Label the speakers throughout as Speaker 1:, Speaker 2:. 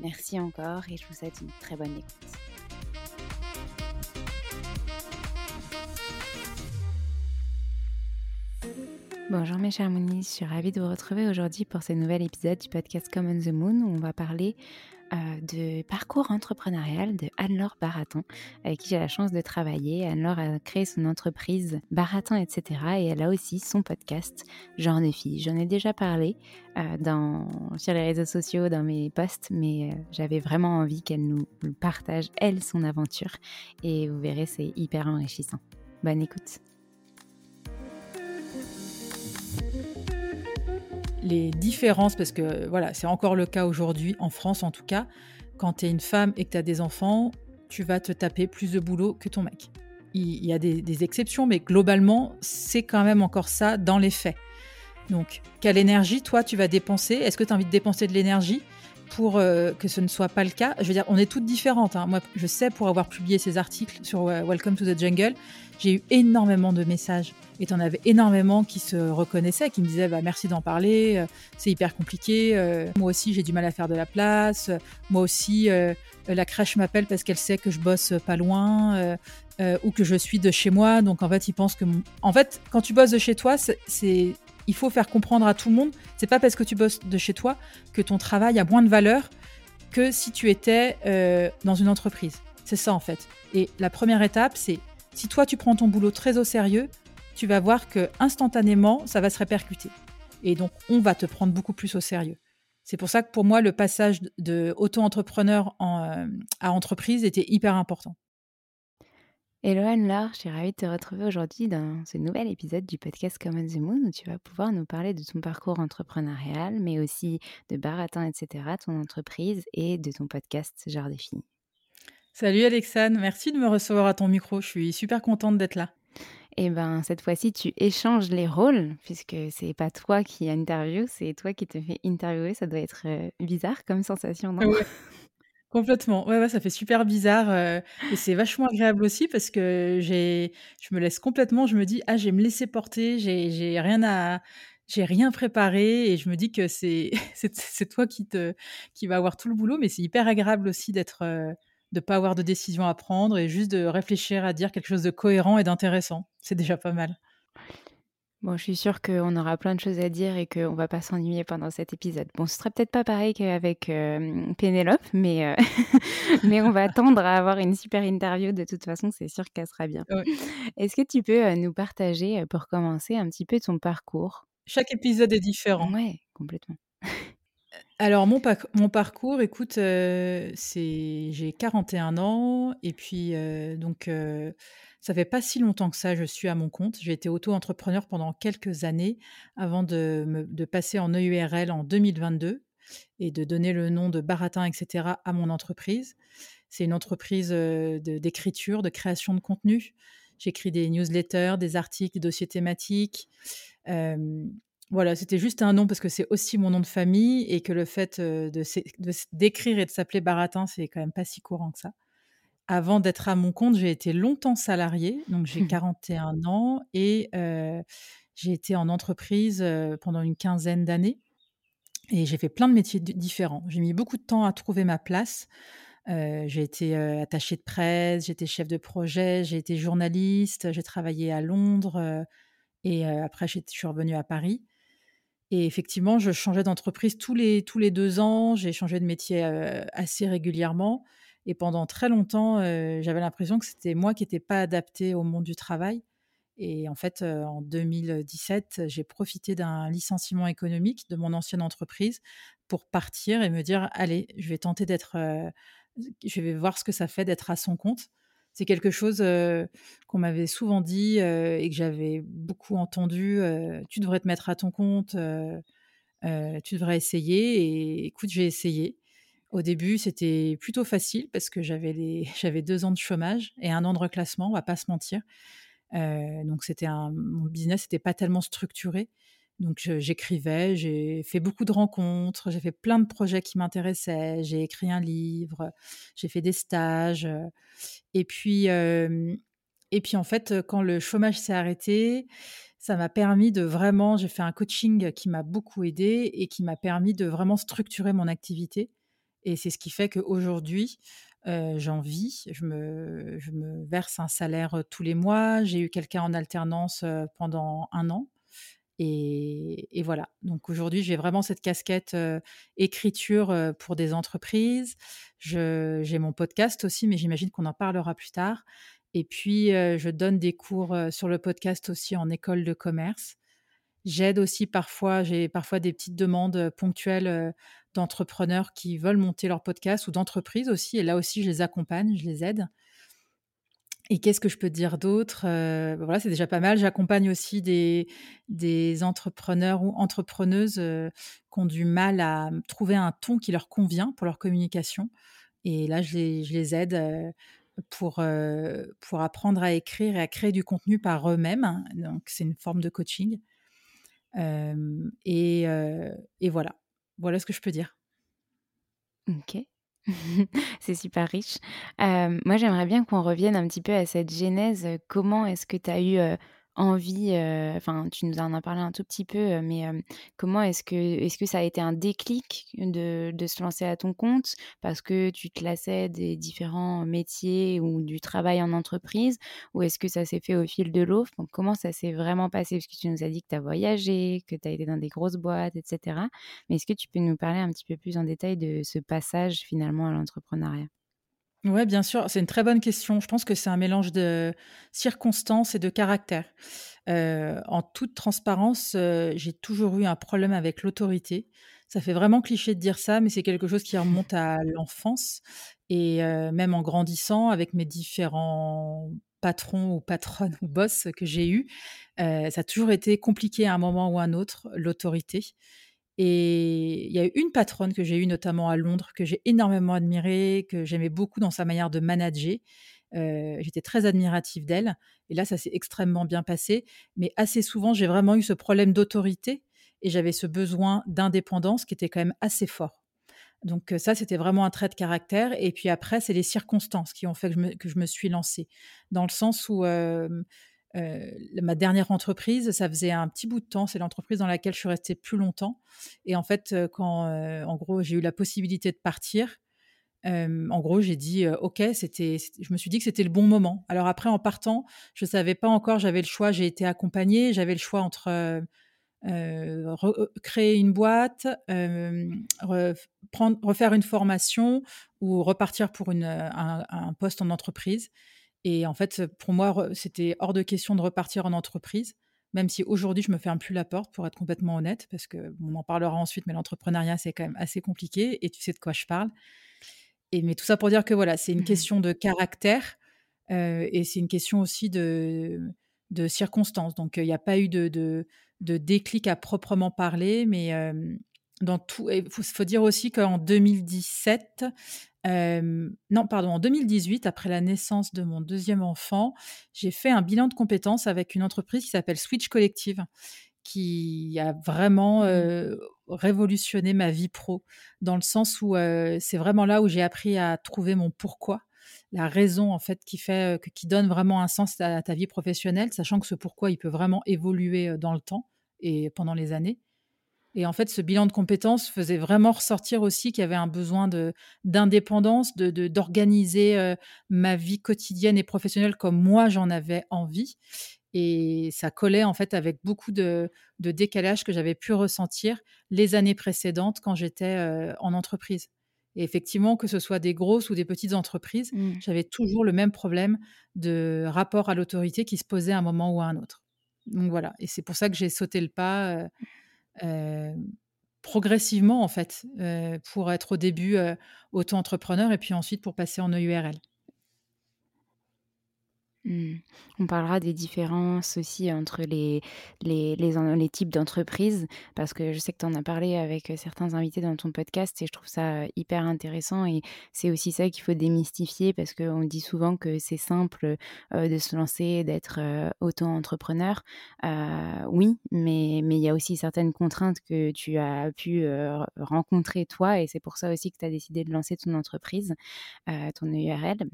Speaker 1: Merci encore et je vous souhaite une très bonne écoute. Bonjour mes chers Moonies, je suis ravie de vous retrouver aujourd'hui pour ce nouvel épisode du podcast Common the Moon où on va parler de parcours entrepreneurial de Anne-Laure Baraton, avec qui j'ai la chance de travailler. Anne-Laure a créé son entreprise Baraton, etc. Et elle a aussi son podcast Genre de fille. J'en ai déjà parlé euh, dans, sur les réseaux sociaux, dans mes posts, mais euh, j'avais vraiment envie qu'elle nous partage, elle, son aventure. Et vous verrez, c'est hyper enrichissant. Bonne écoute.
Speaker 2: Les différences, parce que voilà, c'est encore le cas aujourd'hui, en France en tout cas, quand tu es une femme et que tu as des enfants, tu vas te taper plus de boulot que ton mec. Il y a des, des exceptions, mais globalement, c'est quand même encore ça dans les faits. Donc, quelle énergie, toi, tu vas dépenser? Est-ce que tu as envie de dépenser de l'énergie? Pour euh, que ce ne soit pas le cas Je veux dire, on est toutes différentes. hein. Moi, je sais, pour avoir publié ces articles sur euh, Welcome to the Jungle, j'ai eu énormément de messages. Et t'en avais énormément qui se reconnaissaient, qui me disaient bah, merci d'en parler, euh, c'est hyper compliqué. moi aussi, j'ai du mal à faire de la place. moi aussi, la crèche m'appelle parce qu'elle sait que je bosse pas loin ou que je suis de chez moi. Donc en fait, ils pensent que. En fait, quand tu bosses de chez toi, c'est il faut faire comprendre à tout le monde. C'est pas parce que tu bosses de chez toi que ton travail a moins de valeur que si tu étais euh, dans une entreprise. C'est ça en fait. Et la première étape, c'est si toi tu prends ton boulot très au sérieux, tu vas voir que instantanément ça va se répercuter. Et donc on va te prendre beaucoup plus au sérieux. C'est pour ça que pour moi le passage de auto-entrepreneur en, euh, à entreprise était hyper important.
Speaker 1: Hello Anne-Laure, je suis ravie de te retrouver aujourd'hui dans ce nouvel épisode du podcast Common the Moon où tu vas pouvoir nous parler de ton parcours entrepreneurial, mais aussi de Baratin, etc., ton entreprise et de ton podcast Genre des filles.
Speaker 2: Salut Alexane, merci de me recevoir à ton micro. Je suis super contente d'être là.
Speaker 1: Et ben cette fois-ci, tu échanges les rôles puisque c'est pas toi qui interview, c'est toi qui te fais interviewer. Ça doit être bizarre comme sensation, non?
Speaker 2: Complètement. Ouais, ça fait super bizarre et c'est vachement agréable aussi parce que j'ai, je me laisse complètement. Je me dis ah, je vais me laisser porter. J'ai, j'ai rien à, j'ai rien préparé et je me dis que c'est, c'est, toi qui te, qui va avoir tout le boulot, mais c'est hyper agréable aussi d'être de pas avoir de décision à prendre et juste de réfléchir à dire quelque chose de cohérent et d'intéressant. C'est déjà pas mal.
Speaker 1: Bon, je suis sûre qu'on aura plein de choses à dire et qu'on va pas s'ennuyer pendant cet épisode. Bon, ce sera peut-être pas pareil qu'avec euh, Pénélope, mais, euh, mais on va attendre à avoir une super interview. De toute façon, c'est sûr qu'elle sera bien. Est-ce que tu peux euh, nous partager, pour commencer, un petit peu ton parcours?
Speaker 2: Chaque épisode est différent.
Speaker 1: Ouais, complètement.
Speaker 2: Alors mon, mon parcours, écoute, c'est j'ai 41 ans et puis donc ça fait pas si longtemps que ça, je suis à mon compte. J'ai été auto-entrepreneur pendant quelques années avant de, passer en EURL en 2022 et de donner le nom de Baratin, etc. à mon entreprise. C'est une entreprise d'écriture, de, création de contenu. J'écris des newsletters, des articles, des dossiers thématiques. Voilà, c'était juste un nom parce que c'est aussi mon nom de famille et que le fait de d'écrire et de s'appeler Baratin, c'est quand même pas si courant que ça. Avant d'être à mon compte, j'ai été longtemps salariée, donc j'ai 41 mmh. ans et j'ai été en entreprise pendant une quinzaine d'années et j'ai fait plein de métiers différents. J'ai mis beaucoup de temps à trouver ma place. j'ai été attachée de presse, j'étais chef de projet, j'ai été journaliste, j'ai travaillé à Londres et après je suis revenue à Paris. Et effectivement, je changeais d'entreprise tous les, tous les deux ans. J'ai changé de métier assez régulièrement. Et pendant très longtemps, j'avais l'impression que c'était moi qui n'étais pas adaptée au monde du travail. Et en fait, en 2017, j'ai profité d'un licenciement économique de mon ancienne entreprise pour partir et me dire, allez, je vais tenter d'être, je vais voir ce que ça fait d'être à son compte. C'est quelque chose qu'on m'avait souvent dit et que j'avais beaucoup entendu. tu devrais te mettre à ton compte, tu devrais essayer. Et écoute, j'ai essayé. Au début, c'était plutôt facile parce que j'avais deux ans de chômage et un an de reclassement, on va pas se mentir. donc c'était mon business n'était pas tellement structuré. Donc j'écrivais, j'ai fait beaucoup de rencontres, j'ai fait plein de projets qui m'intéressaient, j'ai écrit un livre, j'ai fait des stages. Et puis, et puis en fait, quand le chômage s'est arrêté, ça m'a permis de vraiment, j'ai fait un coaching qui m'a beaucoup aidé et qui m'a permis de vraiment structurer mon activité. Et c'est ce qui fait qu'aujourd'hui, j'en vis. Je me, je me verse un salaire tous les mois. J'ai eu quelqu'un en alternance pendant un an. Et, voilà. Donc aujourd'hui, j'ai vraiment cette casquette écriture pour des entreprises. J'ai mon podcast aussi, mais j'imagine qu'on en parlera plus tard. Et puis, je donne des cours sur le podcast aussi en école de commerce. J'aide aussi parfois, j'ai parfois des petites demandes ponctuelles d'entrepreneurs qui veulent monter leur podcast ou d'entreprises aussi. Et là aussi, je les accompagne, je les aide. Et qu'est-ce que je peux dire d'autre euh, bah, Voilà, c'est déjà pas mal. J'accompagne aussi des, des entrepreneurs ou entrepreneuses euh, qui ont du mal à trouver un ton qui leur convient pour leur communication. Et là, je les, je les aide euh, pour, pour apprendre à écrire et à créer du contenu par eux-mêmes. Donc, c'est une forme de coaching. Et, et voilà. Voilà ce que je peux dire.
Speaker 1: Ok. C'est super riche. moi, j'aimerais bien qu'on revienne un petit peu à cette genèse. Comment est-ce que tu as eu, envie, enfin, tu nous en as parlé un tout petit peu, mais comment est-ce que, est-ce que ça a été un déclic de, de, se lancer à ton compte? Parce que tu te lassais des différents métiers ou du travail en entreprise ou est-ce que ça s'est fait au fil de l'eau? Comment ça s'est vraiment passé? Parce que tu nous as dit que tu as voyagé, que tu as été dans des grosses boîtes, etc. Mais est-ce que tu peux nous parler un petit peu plus en détail de ce passage finalement à l'entrepreneuriat?
Speaker 2: Oui, bien sûr, c'est une très bonne question. Je pense que c'est un mélange de circonstances et de caractère. Euh, en toute transparence, euh, j'ai toujours eu un problème avec l'autorité. Ça fait vraiment cliché de dire ça, mais c'est quelque chose qui remonte à l'enfance et euh, même en grandissant avec mes différents patrons ou patronnes ou boss que j'ai eus, ça a toujours été compliqué à un moment ou à un autre, l'autorité. Et il y a une patronne que j'ai eue notamment à Londres, que j'ai énormément admirée, que j'aimais beaucoup dans sa manière de manager. J'étais très admirative d'elle. Et là, ça s'est extrêmement bien passé. Mais assez souvent, j'ai vraiment eu ce problème d'autorité et j'avais ce besoin d'indépendance qui était quand même assez fort. Donc ça, c'était vraiment un trait de caractère. Et puis après, c'est les circonstances qui ont fait que je me, suis lancée. Dans le sens où ma dernière entreprise, ça faisait un petit bout de temps. C'est l'entreprise dans laquelle je suis restée plus longtemps. Et en fait, quand, en gros, j'ai eu la possibilité de partir, en gros, j'ai dit OK, c'était, je me suis dit que c'était le bon moment. Alors après, en partant, je ne savais pas encore, j'avais le choix, j'ai été accompagnée, j'avais le choix entre créer une boîte, refaire une formation ou repartir pour une, un, poste en entreprise. Et en fait, pour moi, c'était hors de question de repartir en entreprise, même si aujourd'hui, je me ferme plus la porte, pour être complètement honnête, parce que on en parlera ensuite, mais l'entrepreneuriat, c'est quand même assez compliqué, et tu sais de quoi je parle. Et mais tout ça pour dire que voilà, c'est une mmh question de caractère et c'est une question aussi de, de circonstances. Donc il n'y a pas eu de, de, de, déclic à proprement parler, mais dans tout. Il faut, dire aussi qu'en 2017, non, pardon, en 2018, après la naissance de mon deuxième enfant, j'ai fait un bilan de compétences avec une entreprise qui s'appelle Switch Collective qui a vraiment mmh révolutionné ma vie pro, dans le sens où c'est vraiment là où j'ai appris à trouver mon pourquoi, la raison en fait qui fait, qui donne vraiment un sens à ta vie professionnelle, sachant que ce pourquoi il peut vraiment évoluer dans le temps et pendant les années. Et en fait, ce bilan de compétences faisait vraiment ressortir aussi qu'il y avait un besoin d'indépendance, de, d'organiser ma vie quotidienne et professionnelle comme moi j'en avais envie. Et ça collait en fait avec beaucoup de, décalage que j'avais pu ressentir les années précédentes quand j'étais en entreprise. Et effectivement, que ce soit des grosses ou des petites entreprises, mmh. j'avais toujours le même problème de rapport à l'autorité qui se posait à un moment ou à un autre. Donc voilà, et c'est pour ça que j'ai sauté le pas progressivement en fait, pour être au début auto-entrepreneur et puis ensuite pour passer en EURL.
Speaker 1: Mmh. On parlera des différences aussi entre les, types d'entreprises, parce que je sais que tu en as parlé avec certains invités dans ton podcast et je trouve ça hyper intéressant. Et c'est aussi ça qu'il faut démystifier, parce qu'on dit souvent que c'est simple de se lancer, d'être auto-entrepreneur. oui, mais il y a aussi certaines contraintes que tu as pu rencontrer toi, et c'est pour ça aussi que tu as décidé de lancer ton entreprise, ton URL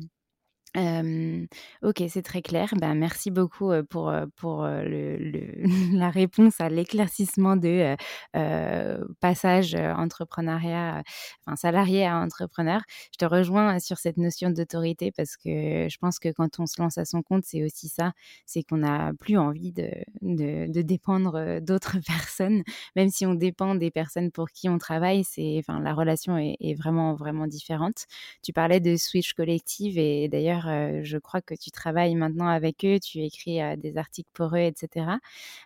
Speaker 1: ok, c'est très clair. Ben, merci beaucoup pour, pour la réponse à l'éclaircissement de passage entrepreneuriat, enfin salarié à entrepreneur. Je te rejoins sur cette notion d'autorité parce que je pense que quand on se lance à son compte, c'est aussi ça, c'est qu'on n'a plus envie de, de, de dépendre d'autres personnes, même si on dépend des personnes pour qui on travaille. C'est, enfin, la relation est, est vraiment vraiment différente. Tu parlais de switch collective et d'ailleurs je crois que tu travailles maintenant avec eux, tu écris des articles pour eux, etc.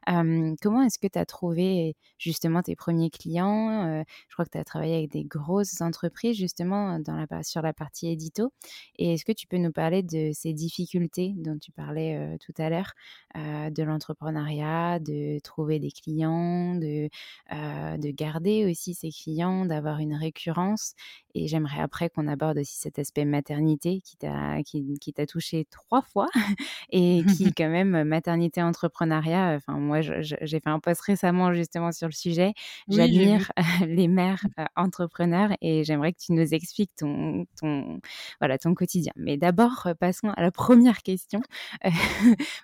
Speaker 1: comment est-ce que tu as trouvé justement tes premiers clients Je crois que tu as travaillé avec des grosses entreprises justement sur la partie édito. Et est-ce que tu peux nous parler de ces difficultés dont tu parlais tout à l'heure, de l'entrepreneuriat, de trouver des clients, de, de garder aussi ces clients, d'avoir une récurrence et j'aimerais après qu'on aborde aussi cet aspect maternité qui t'a qui, qui t'a touché trois fois et qui quand même maternité entrepreneuriat. Enfin moi j'ai fait un post récemment justement sur le sujet. J'admire les mères entrepreneurs et j'aimerais que tu nous expliques ton ton voilà ton quotidien. Mais d'abord passons à la première question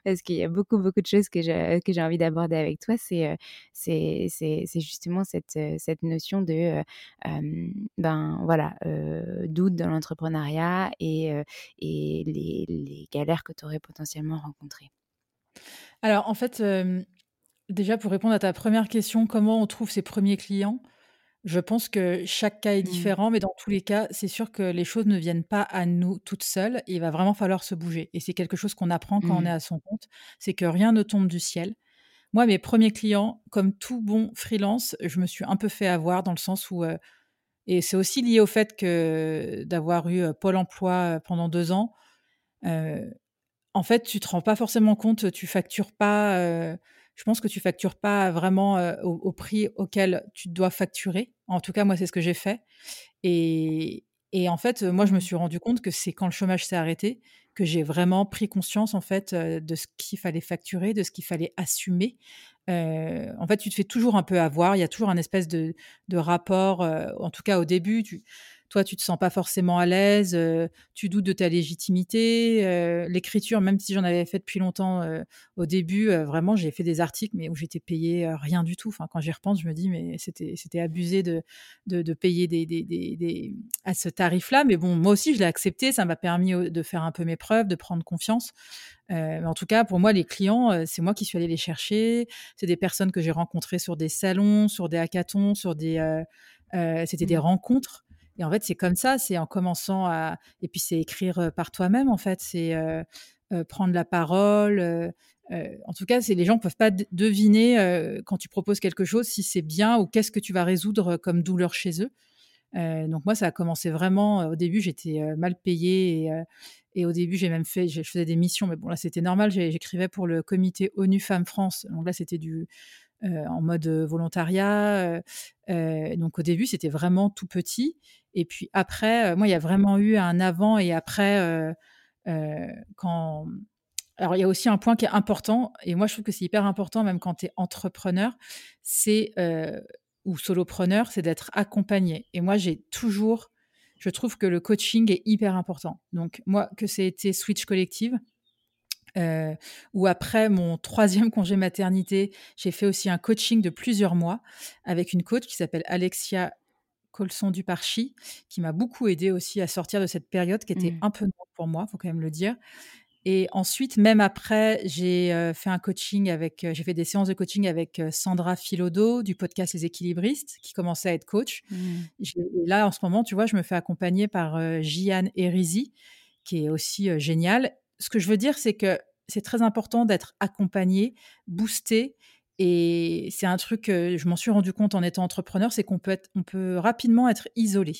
Speaker 1: parce qu'il y a beaucoup beaucoup de choses que j'ai que j'ai envie d'aborder avec toi. C'est c'est c'est justement cette cette notion de ben voilà doute dans l'entrepreneuriat et, et les, galères que tu aurais potentiellement rencontrées?
Speaker 2: Alors, en fait, déjà pour répondre à ta première question, comment on trouve ses premiers clients? Je pense que chaque cas est mmh. différent, mais dans tous les cas, c'est sûr que les choses ne viennent pas à nous toutes seules. il va vraiment falloir se bouger. Et c'est quelque chose qu'on apprend quand on est mmh. à son compte, c'est que rien ne tombe du ciel. Moi, mes premiers clients, comme tout bon freelance, je me suis un peu fait avoir dans le sens où et c'est aussi lié au fait que d'avoir eu Pôle emploi pendant deux ans, en fait, tu te rends pas forcément compte, tu factures pas, je pense que tu factures pas vraiment au, prix auquel tu dois facturer. En tout cas, moi, c'est ce que j'ai fait. Et, Et en fait, moi, je me suis rendu compte que c'est quand le chômage s'est arrêté que j'ai vraiment pris conscience en fait de ce qu'il fallait facturer, de ce qu'il fallait assumer. en fait, tu te fais toujours un peu avoir. Il y a toujours un espèce de, rapport. en tout cas, au début, toi, tu te sens pas forcément à l'aise, tu doutes de ta légitimité. L'écriture, même si j'en avais fait depuis longtemps au début, vraiment, j'ai fait des articles, mais où j'étais payé rien du tout. Enfin, quand j'y repense, je me dis, mais c'était, c'était abusé de, de, payer des, des, des, à ce tarif-là. Mais bon, moi aussi, je l'ai accepté. Ça m'a permis de faire un peu mes preuves, de prendre confiance. en tout cas, pour moi, les clients, c'est moi qui suis allée les chercher. C'est des personnes que j'ai rencontrées sur des salons, sur des hackathons, sur des, c'était des mmh. rencontres. Et en fait, c'est comme ça, c'est en commençant à. Et puis, c'est écrire par toi-même, en fait. C'est prendre la parole. en tout cas, les gens ne peuvent pas deviner quand tu proposes quelque chose si c'est bien ou qu'est-ce que tu vas résoudre comme douleur chez eux. donc moi, ça a commencé vraiment. Au début, j'étais mal payée et, et, au début, j'ai même fait, je faisais des missions, mais bon là, c'était normal. J'écrivais pour le comité ONU Femmes France. Donc là, c'était du en mode volontariat. donc au début, c'était vraiment tout petit. Et puis après, moi, il y a vraiment eu un avant et après quand. Alors, il y a aussi un point qui est important, et moi, je trouve que c'est hyper important, même quand tu es entrepreneur, c'est, ou solopreneur, c'est d'être accompagné. Et moi, j'ai toujours, je trouve que le coaching est hyper important. Donc, moi, que été Switch Collective, euh, ou après mon troisième congé maternité, j'ai fait aussi un coaching de plusieurs mois avec une coach qui s'appelle Alexia Colson Duparchi, qui m'a beaucoup aidé aussi à sortir de cette période qui était mmh. un peu longue pour moi, faut quand même le dire. Et ensuite, même après, j'ai euh, fait un coaching avec, euh, j'ai fait des séances de coaching avec Sandra Filodo du podcast Les Équilibristes, qui commençait à être coach. Mmh. Et là, en ce moment, tu vois, je me fais accompagner par Jiane Erizi, qui est aussi géniale ce que je veux dire, c'est que c'est très important d'être accompagné, boosté. Et c'est un truc que je m'en suis rendu compte en étant entrepreneur, c'est qu'on peut, on peut rapidement être isolé.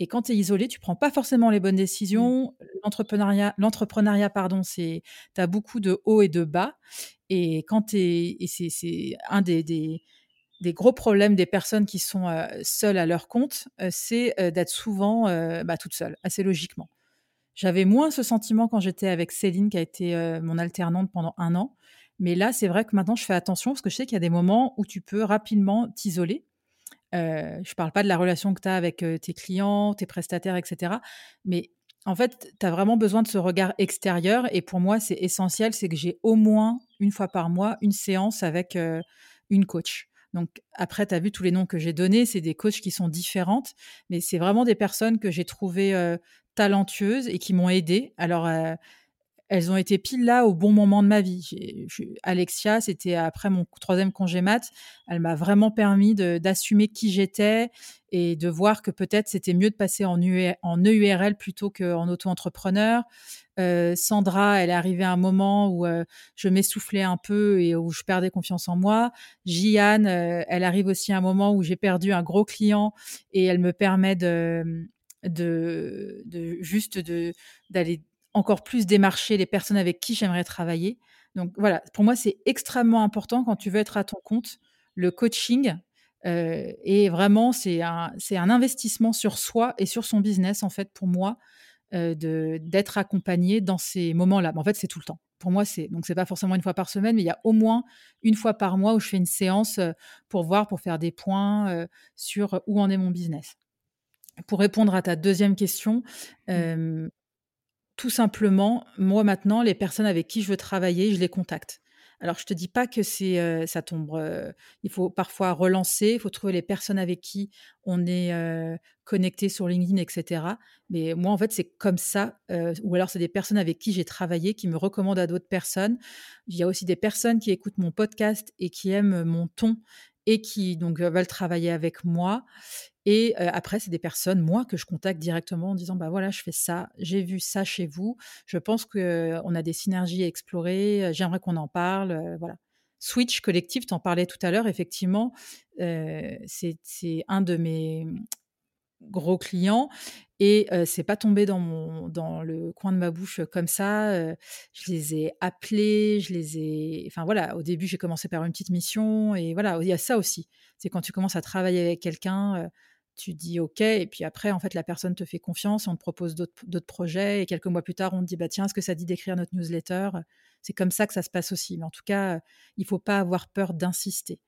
Speaker 2: Et quand tu es isolé, tu prends pas forcément les bonnes décisions. Mmh. L'entrepreneuriat, l'entrepreneuriat, pardon, c'est tu as beaucoup de hauts et de bas. Et quand et c'est un des, des, gros problèmes des personnes qui sont seules à leur compte, c'est d'être souvent bah, toute seule, assez logiquement. J'avais moins ce sentiment quand j'étais avec Céline, qui a été euh, mon alternante pendant un an. Mais là, c'est vrai que maintenant, je fais attention parce que je sais qu'il y a des moments où tu peux rapidement t'isoler. Euh, je ne parle pas de la relation que tu as avec euh, tes clients, tes prestataires, etc. Mais en fait, tu as vraiment besoin de ce regard extérieur. Et pour moi, c'est essentiel, c'est que j'ai au moins une fois par mois une séance avec une coach. Donc après, tu as vu tous les noms que j'ai donnés, c'est des coachs qui sont différentes, mais c'est vraiment des personnes que j'ai trouvées talentueuses et qui m'ont aidée. Alors, elles ont été pile là au bon moment de ma vie. Alexia, c'était après mon troisième congé mat. Elle m'a vraiment permis d'assumer qui j'étais et de voir que peut-être c'était mieux de passer en, EURL plutôt qu'en auto-entrepreneur. Sandra, elle est arrivée à un moment où je m'essoufflais un peu et où je perdais confiance en moi. Jiane, elle arrive aussi à un moment où j'ai perdu un gros client et elle me permet de, de, juste d'aller encore plus démarcher les personnes avec qui j'aimerais travailler. Donc voilà, pour moi, c'est extrêmement important quand tu veux être à ton compte. Le coaching, euh, et vraiment, c'est un, un investissement sur soi et sur son business, en fait, pour moi, euh, d'être accompagné dans ces moments-là. en fait, c'est tout le temps. Pour moi, c'est donc c'est pas forcément une fois par semaine, mais il y a au moins une fois par mois où je fais une séance euh, pour voir, pour faire des points sur où en est mon business. Pour répondre à ta deuxième question, mmh. tout simplement, moi maintenant, les personnes avec qui je veux travailler, je les contacte. Alors, je te dis pas que c'est ça tombe. il faut parfois relancer, il faut trouver les personnes avec qui on est connecté sur LinkedIn, etc. Mais moi, en fait, c'est comme ça. ou alors, c'est des personnes avec qui j'ai travaillé qui me recommandent à d'autres personnes. Il y a aussi des personnes qui écoutent mon podcast et qui aiment mon ton et qui donc veulent travailler avec moi. Et après, c'est des personnes, moi, que je contacte directement en disant, bah voilà, je fais ça, j'ai vu ça chez vous, je pense qu'on a des synergies à explorer, j'aimerais qu'on en parle, voilà. Switch Collective, t'en parlais tout à l'heure, effectivement, c'est un de mes gros clients et c'est pas tombé dans mon dans le coin de ma bouche comme ça. je les ai appelés, je les ai. Enfin voilà, au début j'ai commencé par une petite mission et voilà, il y a ça aussi. C'est quand tu commences à travailler avec quelqu'un, tu dis OK, et puis après, en fait, la personne te fait confiance, on te propose d'autres projets, et quelques mois plus tard, on te dit, bah tiens, est-ce que ça dit d'écrire notre newsletter? C'est comme ça que ça se passe aussi. Mais en tout cas, il faut pas avoir peur d'insister.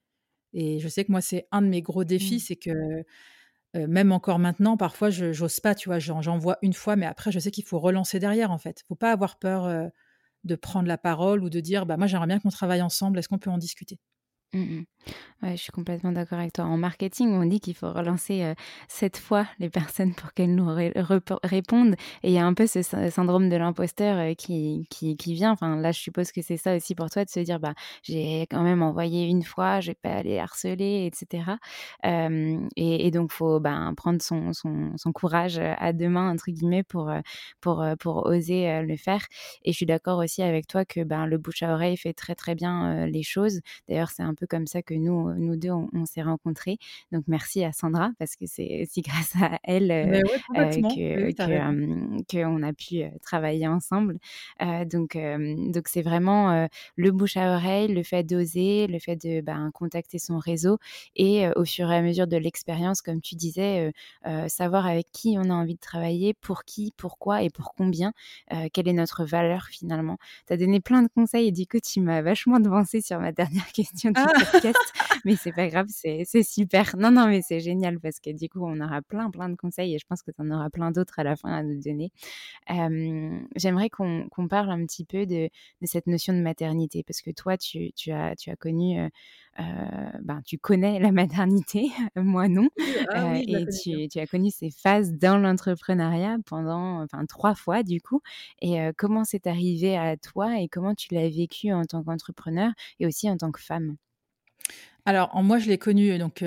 Speaker 2: Et je sais que moi, c'est un de mes gros défis, mmh. c'est que même encore maintenant, parfois, je n'ose pas, tu vois, j'en vois une fois, mais après, je sais qu'il faut relancer derrière, en fait. Il faut pas avoir peur de prendre la parole ou de dire, bah moi, j'aimerais bien qu'on travaille ensemble, est-ce qu'on peut en discuter?
Speaker 1: Mmh ouais, je suis complètement d'accord avec toi. En marketing, on dit qu'il faut relancer sept fois les personnes pour qu'elles nous répondent. Et il y a un peu ce syndrome de l'imposteur qui, qui, qui, vient. Enfin, là, je suppose que c'est ça aussi pour toi de se dire, bah, j'ai quand même envoyé une fois, je vais pas aller harceler, etc. et, donc, faut bah, prendre son, son, courage à deux mains entre guillemets pour, pour, pour oser le faire. Et je suis d'accord aussi avec toi que ben, le bouche à oreille fait très très bien les choses. D'ailleurs, c'est un peu comme ça que nous, nous deux, on, s'est rencontrés. Donc merci à Sandra parce que c'est aussi grâce à elle euh, euh, que qu'on a pu euh, travailler ensemble. donc donc c'est vraiment le bouche à oreille, le fait d'oser, le fait de ben, contacter son réseau et au fur et à mesure de l'expérience, comme tu disais, savoir avec qui on a envie de travailler, pour qui, pourquoi et pour combien, quelle est notre valeur finalement. Tu as donné plein de conseils et du coup tu m'as vachement devancé sur ma dernière question mais c'est pas grave, c'est super. Non, non, mais c'est génial parce que du coup, on aura plein, plein de conseils et je pense que tu en auras plein d'autres à la fin à nous donner. J'aimerais qu'on parle un petit peu de, de, cette notion de maternité parce que toi, tu, tu, as, tu as connu. Euh, ben, tu connais la maternité, moi non, ah et tu, tu, as connu ces phases dans l'entrepreneuriat pendant, enfin trois fois du coup. Et comment c'est arrivé à toi et comment tu l'as vécu en tant qu'entrepreneur et aussi en tant que femme?
Speaker 2: Alors, moi, je l'ai connu, donc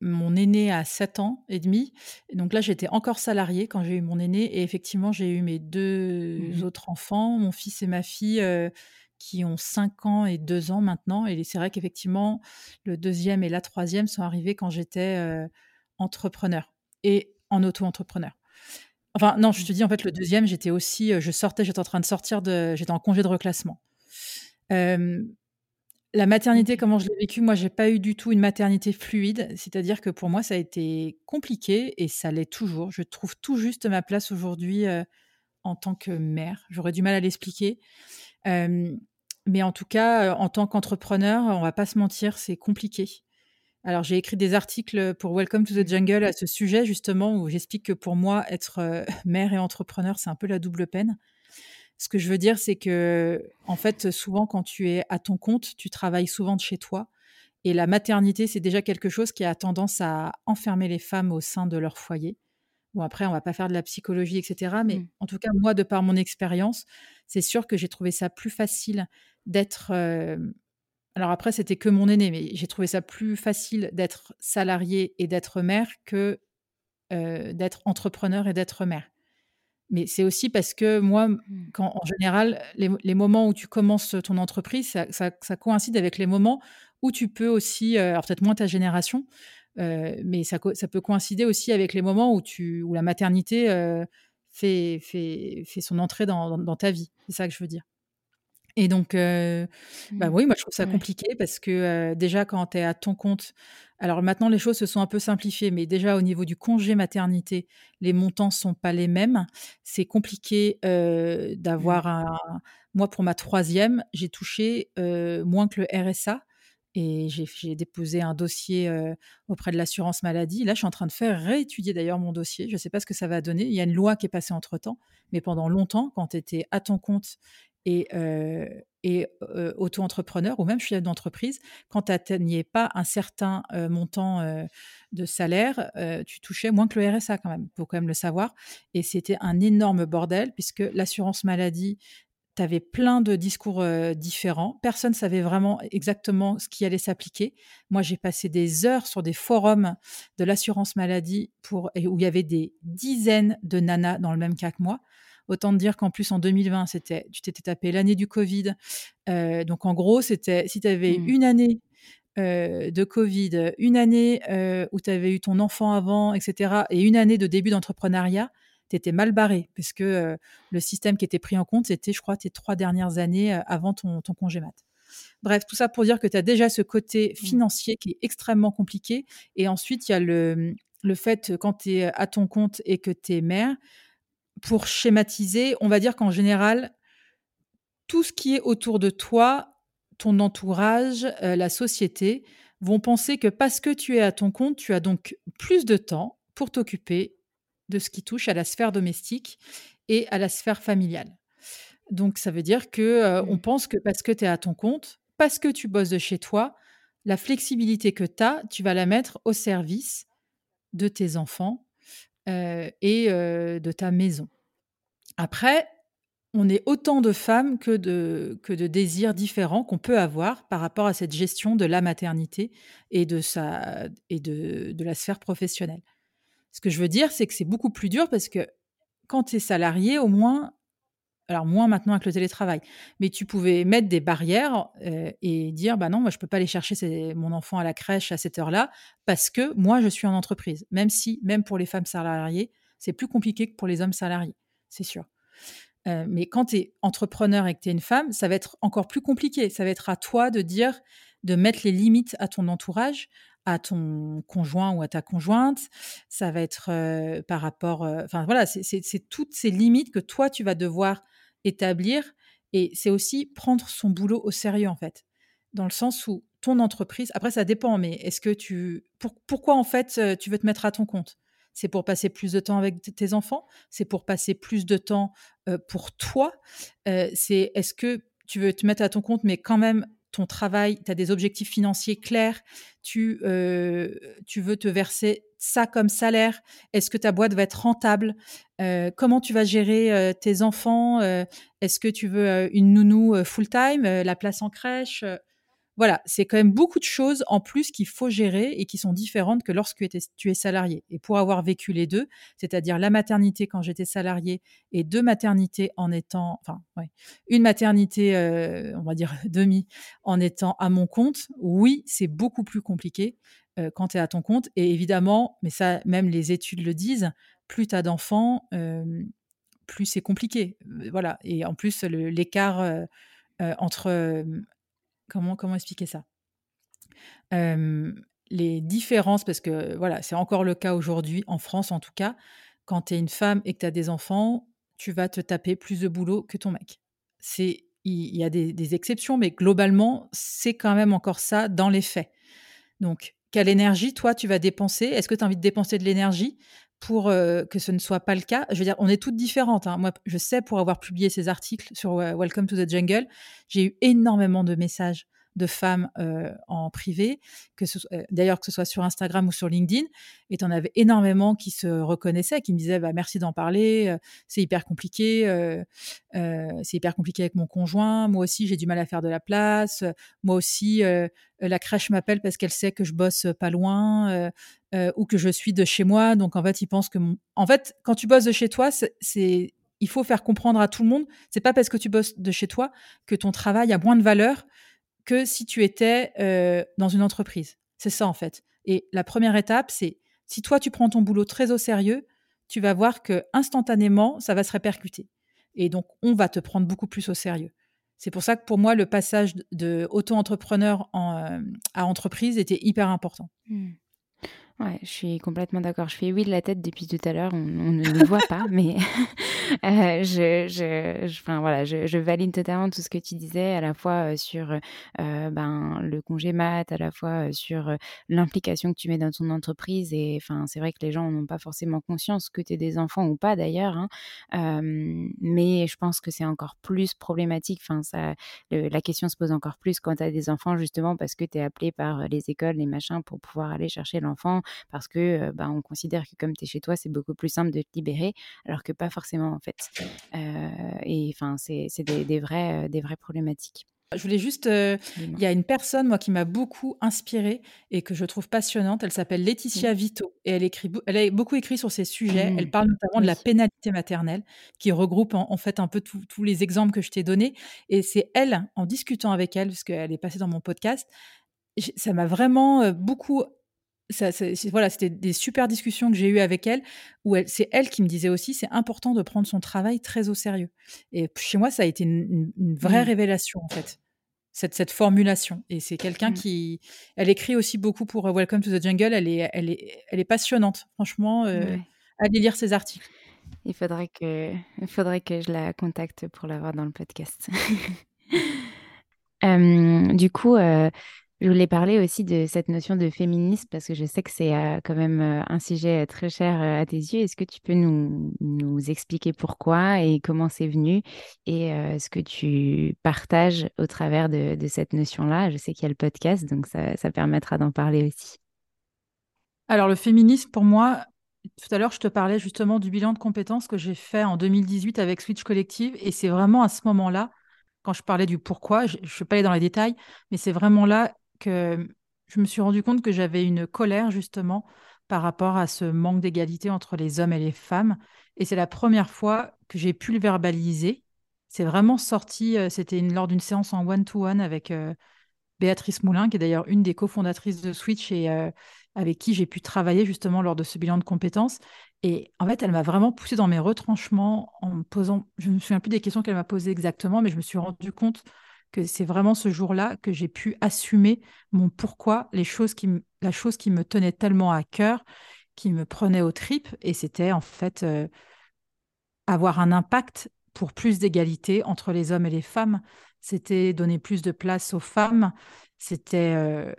Speaker 2: mon aîné a 7 ans et demi. Donc là, j'étais encore salariée quand j'ai eu mon aîné. Et effectivement, j'ai eu mes deux mmh autres enfants, mon fils et ma fille, qui ont 5 ans et 2 ans maintenant. Et c'est vrai qu'effectivement, le deuxième et la troisième sont arrivés quand j'étais entrepreneur et en auto-entrepreneur. Enfin, non, je te dis, en fait, le deuxième, j'étais aussi, je sortais, j'étais en train de sortir de, j'étais en congé de reclassement. La maternité, comment je l'ai vécue, moi, j'ai pas eu du tout une maternité fluide. C'est-à-dire que pour moi, ça a été compliqué et ça l'est toujours. Je trouve tout juste ma place aujourd'hui en tant que mère. J'aurais du mal à l'expliquer. mais en tout cas, en tant qu'entrepreneur, on va pas se mentir, c'est compliqué. Alors, j'ai écrit des articles pour Welcome to the Jungle à ce sujet, justement, où j'explique que pour moi, être mère et entrepreneur, c'est un peu la double peine. Ce que je veux dire, c'est que, en fait, souvent, quand tu es à ton compte, tu travailles souvent de chez toi. Et la maternité, c'est déjà quelque chose qui a tendance à enfermer les femmes au sein de leur foyer. Bon, après, on va pas faire de la psychologie, etc. Mais mmh. en tout cas, moi, de par mon expérience, c'est sûr que j'ai trouvé ça plus facile d'être. Alors après, c'était que mon aîné, mais j'ai trouvé ça plus facile d'être salarié et d'être mère que d'être entrepreneur et d'être mère. Mais c'est aussi parce que moi, mmh. quand, en général, les, moments où tu commences ton entreprise, ça, coïncide avec les moments où tu peux aussi, euh, alors peut-être moins ta génération, euh, mais ça, ça, peut coïncider aussi avec les moments où, tu, où la maternité euh, fait, fait, fait, son entrée dans, dans ta vie. C'est ça que je veux dire. Et donc, bah mmh. oui, moi je trouve ça compliqué parce que déjà quand tu es à ton compte, alors maintenant les choses se sont un peu simplifiées, mais déjà au niveau du congé maternité, les montants sont pas les mêmes. C'est compliqué mmh. d'avoir un. Moi pour ma troisième, j'ai touché moins que le RSA et j'ai déposé un dossier auprès de l'assurance maladie. Là, je suis en train de faire réétudier d'ailleurs mon dossier. Je ne sais pas ce que ça va donner. Il y a une loi qui est passée entre temps, mais pendant longtemps, quand tu étais à ton compte et, auto-entrepreneur ou même chef d'entreprise, quand tu n'atteignais pas un certain montant de salaire, tu touchais moins que le RSA quand même, faut quand même le savoir. Et c'était un énorme bordel puisque l'assurance maladie, tu avais plein de discours différents. Personne ne savait vraiment exactement ce qui allait s'appliquer. Moi, j'ai passé des heures sur des forums de l'assurance maladie pour, où il y avait des dizaines de nanas dans le même cas que moi. Autant te dire qu'en plus, en 2020, c'était, tu t'étais tapé l'année du Covid. Euh, donc, en gros, c'était si tu avais mmh. une année euh, de Covid, une année euh, où tu avais eu ton enfant avant, etc., et une année de début d'entrepreneuriat, tu étais mal barré, parce que le système qui était pris en compte, c'était, je crois, tes trois dernières années avant ton, ton congé mat. Bref, tout ça pour dire que tu as déjà ce côté mmh. financier qui est extrêmement compliqué. Et ensuite, il y a le, le fait quand tu es à ton compte et que tu es mère, pour schématiser, on va dire qu'en général, tout ce qui est autour de toi, ton entourage, la société, vont penser que parce que tu es à ton compte, tu as donc plus de temps pour t'occuper de ce qui touche à la sphère domestique et à la sphère familiale. Donc ça veut dire que on mmh. pense que parce que tu es à ton compte, parce que tu bosses de chez toi, la flexibilité que tu as, tu vas la mettre au service de tes enfants et de ta maison. Après, on est autant de femmes que de, que de désirs différents qu'on peut avoir par rapport à cette gestion de la maternité et de, sa, et de, de la sphère professionnelle. Ce que je veux dire, c'est que c'est beaucoup plus dur parce que quand tu es salarié, au moins, alors moins maintenant avec le télétravail, mais tu pouvais mettre des barrières et dire bah non, moi je peux pas aller chercher mon enfant à la crèche à cette heure-là parce que moi je suis en entreprise. Même si, même pour les femmes salariées, c'est plus compliqué que pour les hommes salariés, c'est sûr mais quand tu es entrepreneur et que tu es une femme, ça va être encore plus compliqué. Ça va être à toi de dire, de mettre les limites à ton entourage, à ton conjoint ou à ta conjointe. Ça va être par rapport. Enfin, voilà, c'est toutes ces limites que toi, tu vas devoir établir. Et c'est aussi prendre son boulot au sérieux, en fait. Dans le sens où ton entreprise. Après, ça dépend, mais est-ce que tu. pourquoi, en fait, tu veux te mettre à ton compte? C'est pour passer plus de temps avec tes enfants, c'est pour passer plus de temps pour toi? c'est est-ce que tu veux te mettre à ton compte, mais quand même ton travail, tu as des objectifs financiers clairs, tu, tu veux te verser ça comme salaire, est-ce que ta boîte va être rentable, comment tu vas gérer tes enfants, est-ce que tu veux une nounou full-time, la place en crèche voilà, c'est quand même beaucoup de choses en plus qu'il faut gérer et qui sont différentes que lorsque tu es salarié. Et pour avoir vécu les deux, c'est-à-dire la maternité quand j'étais salarié et deux maternités en étant, enfin, une maternité, euh, on va dire demi, en étant à mon compte, oui, c'est beaucoup plus compliqué euh, quand tu es à ton compte. Et évidemment, mais ça, même les études le disent, plus tu as d'enfants, euh, plus c'est compliqué. Voilà. Et en plus, l'écart entre Comment, expliquer ça? Les différences, parce que voilà, c'est encore le cas aujourd'hui, en France en tout cas, quand tu es une femme et que tu as des enfants, tu vas te taper plus de boulot que ton mec. C'est il y, a des, exceptions, mais globalement, c'est quand même encore ça dans les faits. Donc, quelle énergie, toi, tu vas dépenser? Est-ce que tu as envie de dépenser de l'énergie? Pour que ce ne soit pas le cas Je veux dire, on est toutes différentes. Hein. Moi, je sais, pour avoir publié ces articles sur Welcome to the Jungle, j'ai eu énormément de messages de femmes en privé, que d'ailleurs que ce soit sur Instagram ou sur LinkedIn, et tu en avais énormément qui se reconnaissaient, qui me disaient bah, merci d'en parler, c'est hyper compliqué, c'est hyper compliqué avec mon conjoint, moi aussi j'ai du mal à faire de la place, moi aussi la crèche m'appelle parce qu'elle sait que je bosse pas loin ou que je suis de chez moi, donc en fait ils pensent que en fait quand tu bosses de chez toi c'est il faut faire comprendre à tout le monde, c'est pas parce que tu bosses de chez toi que ton travail a moins de valeur que si tu étais euh, dans une entreprise. C'est ça en fait. Et la première étape, c'est si toi tu prends ton boulot très au sérieux, tu vas voir que instantanément ça va se répercuter. Et donc on va te prendre beaucoup plus au sérieux. C'est pour ça que pour moi le passage de auto-entrepreneur euh, à entreprise était hyper important.
Speaker 1: Mmh. Ouais, je suis complètement d'accord. Je fais oui de la tête depuis tout à l'heure. On, ne le voit pas, mais euh, je, je, enfin, voilà, je, valide totalement tout ce que tu disais, à la fois euh, sur euh, ben, le congé mat, à la fois sur l'implication que tu mets dans ton entreprise. Et enfin, c'est vrai que les gens n'ont pas forcément conscience que tu es des enfants ou pas d'ailleurs. Hein. mais je pense que c'est encore plus problématique. Enfin, ça, la question se pose encore plus quand tu as des enfants, justement, parce que tu es appelé par les écoles, les machins, pour pouvoir aller chercher l'enfant parce que bah, on considère que comme tu es chez toi, c'est beaucoup plus simple de te libérer, alors que pas forcément en fait. et enfin, c'est des, des, vrais, des vraies problématiques.
Speaker 2: Je voulais juste, il y a une personne moi qui m'a beaucoup inspirée et que je trouve passionnante. Elle s'appelle Laetitia Vito et elle écrit, elle a beaucoup écrit sur ces sujets. Elle mmh. parle notamment de la pénalité maternelle qui regroupe en, fait un peu tous les exemples que je t'ai donnés. Et c'est elle, en discutant avec elle, parce qu'elle est passée dans mon podcast, ça m'a vraiment beaucoup voilà, c'était des super discussions que j'ai eues avec elle, où elle, c'est elle qui me disait aussi, c'est important de prendre son travail très au sérieux. Et chez moi, ça a été une, vraie mmh. révélation, en fait. cette, cette formulation. Et c'est quelqu'un
Speaker 1: Mm.
Speaker 2: qui. Elle écrit aussi beaucoup pour euh, Welcome to the Jungle. Elle est, elle est, elle est passionnante. Franchement, euh,
Speaker 1: Ouais.
Speaker 2: allez lire ses articles.
Speaker 1: Il faudrait que, il faudrait que je la contacte pour l'avoir dans le podcast. Euh, du coup, euh, je voulais parler aussi de cette notion de féminisme parce que je sais que c'est euh, quand même euh, un sujet très cher euh, à tes yeux. Est-ce que tu peux nous, expliquer pourquoi et comment c'est venu et euh, ce que tu partages au travers de, cette notion-là? Je sais qu'il y a le podcast, donc ça, ça permettra d'en parler aussi.
Speaker 2: Alors, le féminisme, pour moi, tout à l'heure, je te parlais justement du bilan de compétences que j'ai fait en 2018 avec Switch Collective. Et c'est vraiment à ce moment-là, quand je parlais du pourquoi, je ne vais pas aller dans les détails, mais c'est vraiment là que je me suis rendu compte que j'avais une colère justement par rapport à ce manque d'égalité entre les hommes et les femmes. Et c'est la première fois que j'ai pu le verbaliser. C'est vraiment sorti, euh, c'était lors d'une séance en one-to-one avec euh, Béatrice Moulin, qui est d'ailleurs une des cofondatrices de Switch et euh, avec qui j'ai pu travailler justement lors de ce bilan de compétences. Et en fait, elle m'a vraiment poussé dans mes retranchements en me posant, je ne me souviens plus des questions qu'elle m'a posées exactement, mais je me suis rendu compte que c'est vraiment ce jour-là que j'ai pu assumer mon pourquoi, les choses qui la chose qui me tenait tellement à cœur, qui me prenait aux tripes, et c'était en fait euh, avoir un impact pour plus d'égalité entre les hommes et les femmes. C'était donner plus de place aux femmes, c'était euh,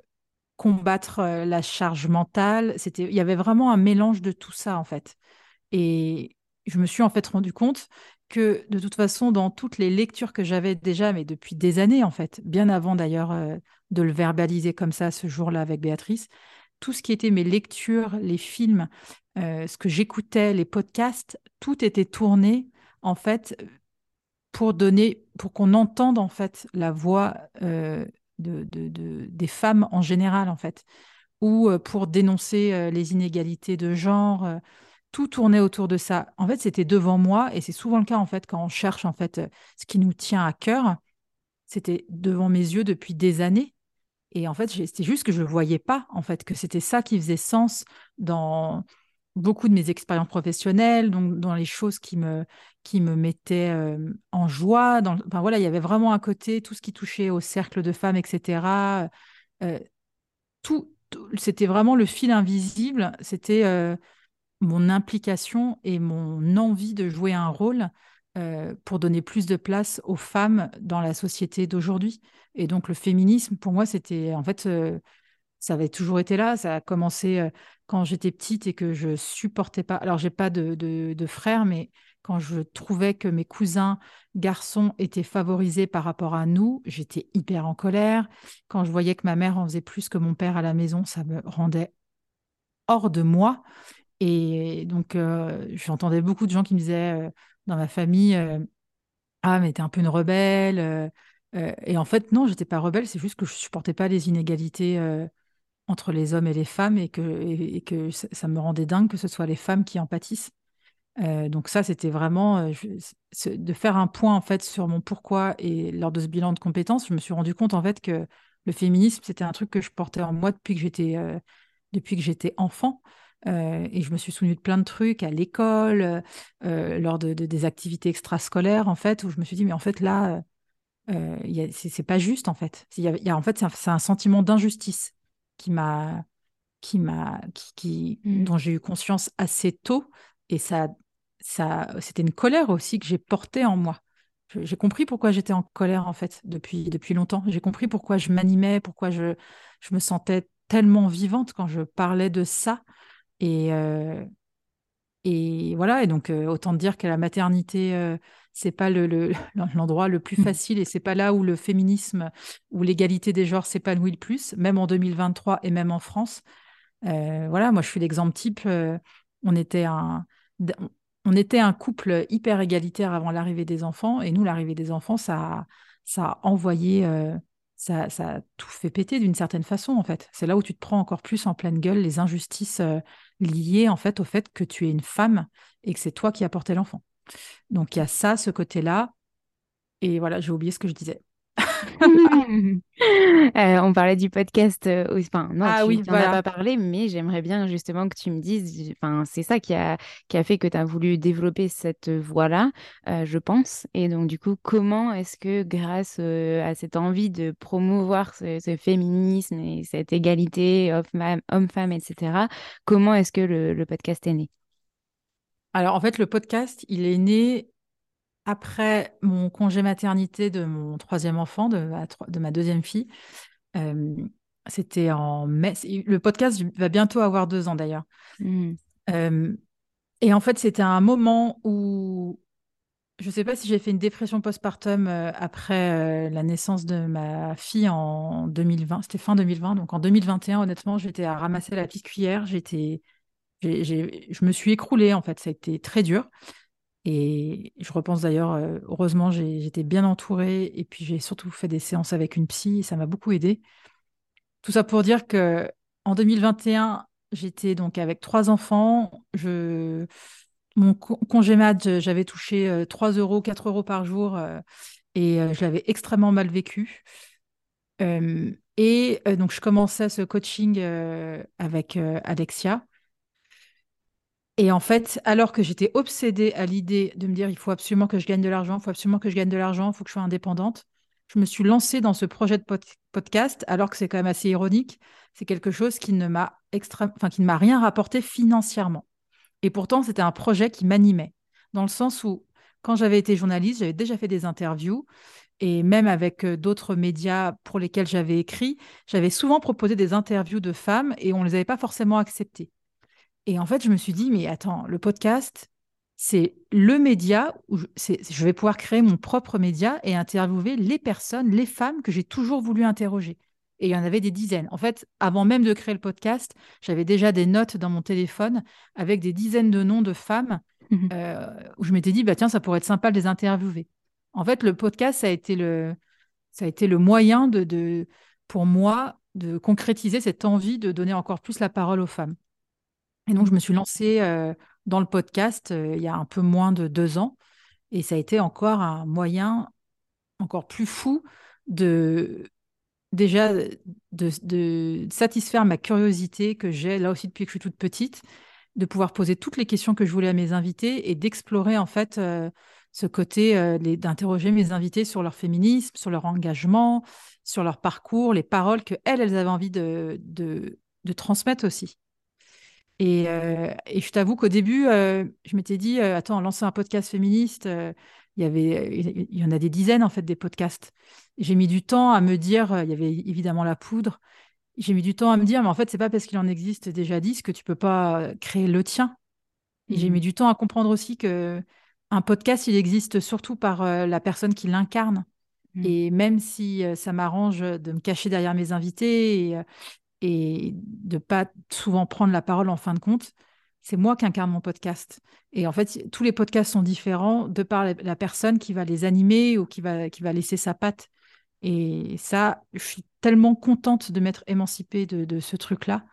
Speaker 2: combattre euh, la charge mentale. C'était, il y avait vraiment un mélange de tout ça en fait. Et je me suis en fait rendu compte que de toute façon, dans toutes les lectures que j'avais déjà, mais depuis des années en fait, bien avant d'ailleurs euh, de le verbaliser comme ça ce jour-là avec Béatrice, tout ce qui était mes lectures, les films, euh, ce que j'écoutais, les podcasts, tout était tourné en fait pour donner, pour qu'on entende en fait la voix euh, de, de- de- des femmes en général en fait, ou pour dénoncer les inégalités de genre. Tout tournait autour de ça. En fait, c'était devant moi, et c'est souvent le cas en fait quand on cherche en fait ce qui nous tient à cœur. C'était devant mes yeux depuis des années. Et en fait, c'était juste que je ne voyais pas, en fait, que c'était ça qui faisait sens dans beaucoup de mes expériences professionnelles, donc dans les choses qui me, qui me mettaient euh, en joie. Dans, enfin, voilà, il y avait vraiment un côté, tout ce qui touchait au cercle de femmes, etc. euh, tout, tout- c'était vraiment le fil invisible. C'était euh, mon implication et mon envie de jouer un rôle euh, pour donner plus de place aux femmes dans la société d'aujourd'hui. Et donc le féminisme, pour moi, c'était en fait, euh, ça avait toujours été là. Ça a commencé euh, quand j'étais petite et que je supportais pas. Alors j'ai pas de, de, de frères, mais quand je trouvais que mes cousins garçons étaient favorisés par rapport à nous, j'étais hyper en colère. Quand je voyais que ma mère en faisait plus que mon père à la maison, ça me rendait hors de moi. Et donc, euh, j'entendais beaucoup de gens qui me disaient euh, dans ma famille euh, Ah, mais t'es un peu une rebelle. euh, et en fait, non, j'étais pas rebelle, c'est juste que je supportais pas les inégalités entre les hommes et les femmes et que, et, que ça, me rendait dingue que ce soit les femmes qui en pâtissent. Donc, ça, c'était vraiment de faire un point en fait sur mon pourquoi. Et lors de ce bilan de compétences, je me suis rendu compte en fait que le féminisme, c'était un truc que je portais en moi depuis que j'étais depuis que j'étais enfant. Euh, et je me suis souvenue de plein de trucs à l'école, euh, euh, lors de, de- des activités extrascolaires, en fait, où je me suis dit, mais en fait, là, euh, c'est pas juste, en fait. Y a, y a- en fait, c'est un, sentiment d'injustice qui m'a, qui m'a, qui, qui-
Speaker 1: Mm.
Speaker 2: dont j'ai eu conscience assez tôt. Et ça, ça, c'était une colère aussi que j'ai portée en moi. J'ai compris pourquoi j'étais en colère, en fait, depuis, depuis longtemps. J'ai compris pourquoi je m'animais, pourquoi je, je me sentais tellement vivante quand je parlais de ça. Et, euh, et voilà, et donc euh, autant dire que la maternité, euh, c'est pas le, le- l'endroit le plus facile et c'est pas là où le féminisme ou l'égalité des genres s'épanouit le plus, même en 2023 et même en France. Euh, voilà, moi je suis l'exemple type. on était un, on était un couple hyper égalitaire avant l'arrivée des enfants et nous, l'arrivée des enfants, ça, a- ça a envoyé, ça, ça a tout fait péter d'une certaine façon en fait. C'est là où tu te prends encore plus en pleine gueule les injustices euh, liées en fait au fait que tu es une femme et que c'est toi qui as porté l'enfant. Donc il y a ça, ce côté-là. Et voilà, j'ai oublié ce que je disais.
Speaker 1: Euh, on parlait du podcast. euh, enfin, non,
Speaker 2: Ah
Speaker 1: tu
Speaker 2: oui,
Speaker 1: as pas parlé, mais j'aimerais bien justement que tu me dises. Enfin, c'est ça qui a, qui a fait que tu as voulu développer cette voie-là, euh, je pense. Et donc, du coup, comment est-ce que, grâce à cette envie de promouvoir ce, ce féminisme et cette égalité homme-femme, homme-femme, etc., comment est-ce que le, le podcast est né?
Speaker 2: Alors, en fait, le podcast, il est né après mon congé maternité de mon troisième enfant, de ma, tro- de ma deuxième fille. Euh, c'était en mai. Le podcast va bientôt avoir deux ans d'ailleurs. Euh, et en fait, c'était un moment où je ne sais pas si j'ai fait une dépression postpartum euh, après euh, la naissance de ma fille en 2020. C'était fin 2020. Donc en 2021, honnêtement, j'étais à ramasser la petite cuillère. J'étais, je me suis écroulée en fait. Ça a été très dur. Et je repense d'ailleurs, heureusement, j'étais bien entourée. Et puis j'ai surtout fait des séances avec une psy. Et ça m'a beaucoup aidée. Tout ça pour dire que en 2021, j'étais donc avec trois enfants. Je... Mon co- congé mat, j'avais touché euh, 3 euros, 4 euros par jour et je l'avais extrêmement mal vécu. Et donc, je commençais ce coaching avec Alexia. Et en fait, alors que j'étais obsédée à l'idée de me dire il faut absolument que je gagne de l'argent, il faut absolument que je gagne de l'argent, il faut que je sois indépendante, je me suis lancée dans ce projet de pod- podcast, alors que c'est quand même assez ironique. C'est quelque chose qui ne m'a qui ne m'a rien rapporté financièrement. Et pourtant, c'était un projet qui m'animait, dans le sens où, quand j'avais été journaliste, j'avais déjà fait des interviews, et même avec euh, d'autres médias pour lesquels j'avais écrit, j'avais souvent proposé des interviews de femmes, et on ne les avait pas forcément acceptées. Et en fait, je me suis dit, mais attends, le podcast, c'est le média où je, vais pouvoir créer mon propre média et interviewer les personnes, les femmes que j'ai toujours voulu interroger. Et il y en avait des dizaines. En fait, avant même de créer le podcast, j'avais déjà des notes dans mon téléphone avec des dizaines de noms de femmes
Speaker 1: Mhm.
Speaker 2: euh, où je m'étais dit, bah, tiens, ça pourrait être sympa de les interviewer. En fait, le podcast, ça a été le, ça a été le moyen de, de, pour moi de concrétiser cette envie de donner encore plus la parole aux femmes. Et donc, je me suis lancée euh, dans le podcast euh, il y a un peu moins de deux ans. Et ça a été encore un moyen encore plus fou de déjà de, de satisfaire ma curiosité que j'ai là aussi depuis que je suis toute petite, de pouvoir poser toutes les questions que je voulais à mes invités et d'explorer en fait euh, ce côté euh, d'interroger mes invités sur leur féminisme, sur leur engagement, sur leur parcours, les paroles que elles, elles avaient envie de, de, de transmettre aussi. Et, euh, et je t'avoue qu'au début, euh, je m'étais dit, euh, attends, lancer un podcast féministe, il y avait, il y en a des dizaines en fait des podcasts. J'ai mis du temps à me dire, il y avait évidemment la poudre. J'ai mis du temps à me dire, mais en fait, c'est pas parce qu'il en existe déjà 10 que tu peux pas créer le tien. Et j'ai mis du temps à comprendre aussi que un podcast, il existe surtout par la personne qui l'incarne.
Speaker 1: Mhm.
Speaker 2: Et même si ça m'arrange de me cacher derrière mes invités et, et de pas souvent prendre la parole en fin de compte, c'est moi qui incarne mon podcast. Et en fait, tous les podcasts sont différents de par la, personne qui va les animer ou qui va, qui va laisser sa patte. Et ça, je suis tellement contente de m'être émancipée de, de ce truc-là,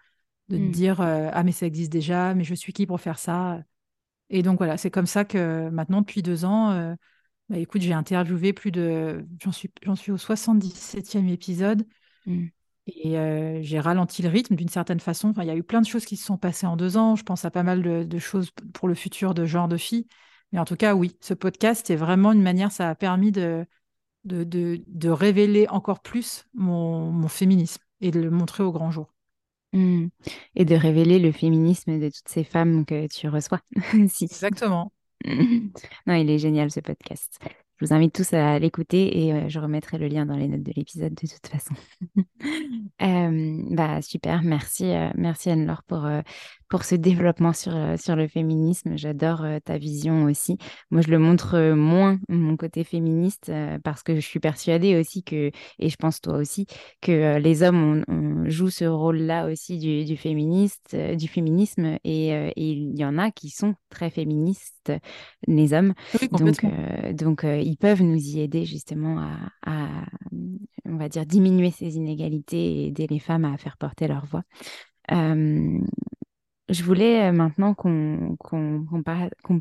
Speaker 2: de me
Speaker 1: Mm.
Speaker 2: dire euh, Ah, mais ça existe déjà, mais je suis qui pour faire ça? Et donc voilà, c'est comme ça que maintenant, depuis deux ans, euh, bah, écoute, j'ai interviewé plus de. J'en suis, j'en suis au 77e épisode.
Speaker 1: Mm.
Speaker 2: Et euh, j'ai ralenti le rythme d'une certaine façon. Enfin, il y a eu plein de choses qui se sont passées en deux ans. Je pense à pas mal de, de choses pour le futur de genre de fille. Mais en tout cas, oui, ce podcast est vraiment une manière, ça a permis de, de, de, de révéler encore plus mon, mon féminisme et de le montrer au grand jour.
Speaker 1: Mm. Et de révéler le féminisme de toutes ces femmes que tu reçois aussi.
Speaker 2: Exactement.
Speaker 1: Non, il est génial ce podcast. Je vous invite tous à l'écouter et euh, je remettrai le lien dans les notes de l'épisode de toute façon. Euh, bah super, merci, euh, merci Anne-Laure pour, pour ce développement sur, euh, sur le féminisme. J'adore euh, ta vision aussi. Moi, je le montre euh, moins, mon côté féministe, parce que je suis persuadée aussi que, et je pense toi aussi, que les hommes on, on joue ce rôle-là aussi du, du féministe, du féminisme et, et il y en a qui sont très féministes, les hommes.
Speaker 2: Oui,
Speaker 1: Donc, euh, euh, ils peuvent nous y aider justement à, à, on va dire, diminuer ces inégalités et aider les femmes à faire porter leur voix. Euh, je voulais euh, maintenant qu'on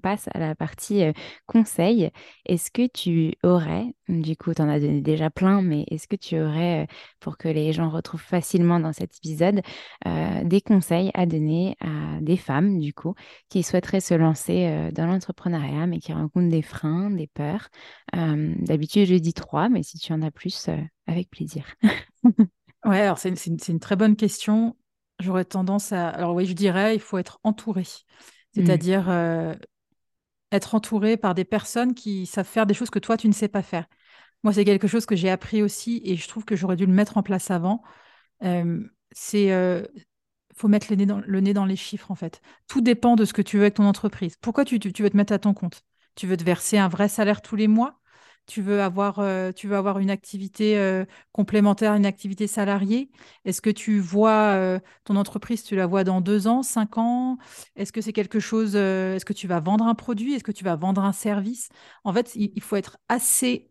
Speaker 1: passe à la partie euh, conseil. Est-ce que tu aurais, du coup, tu en as donné déjà plein, mais est-ce que tu aurais, euh, pour que les gens retrouvent facilement dans cet épisode, des conseils à donner à des femmes, du coup, qui souhaiteraient se lancer dans l'entrepreneuriat, mais qui rencontrent des freins, des peurs? D'habitude, je dis trois, mais si tu en as plus, avec plaisir.
Speaker 2: ouais, alors c'est une très bonne question. J'aurais tendance à. Alors, oui, je dirais, il faut être entouré. Mmh. C'est-à-dire euh, être entouré par des personnes qui savent faire des choses que toi, tu ne sais pas faire. Moi, c'est quelque chose que j'ai appris aussi et je trouve que j'aurais dû le mettre en place avant. Euh, c'est. Euh, faut mettre le nez, dans, le nez dans les chiffres, en fait. Tout dépend de ce que tu veux avec ton entreprise. Pourquoi tu, tu veux te mettre à ton compte? Tu veux te verser un vrai salaire tous les mois? Tu veux avoir, euh, tu veux avoir une activité euh, complémentaire, une activité salariée? Est-ce que tu vois euh, ton entreprise, tu la vois dans deux ans, cinq ans? Est-ce que c'est quelque chose, est-ce que tu vas vendre un produit? Est-ce que tu vas vendre un service? En fait, il, faut être assez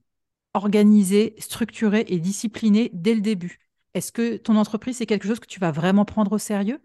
Speaker 2: organisé, structuré et discipliné dès le début. Est-ce que ton entreprise, c'est quelque chose que tu vas vraiment prendre au sérieux?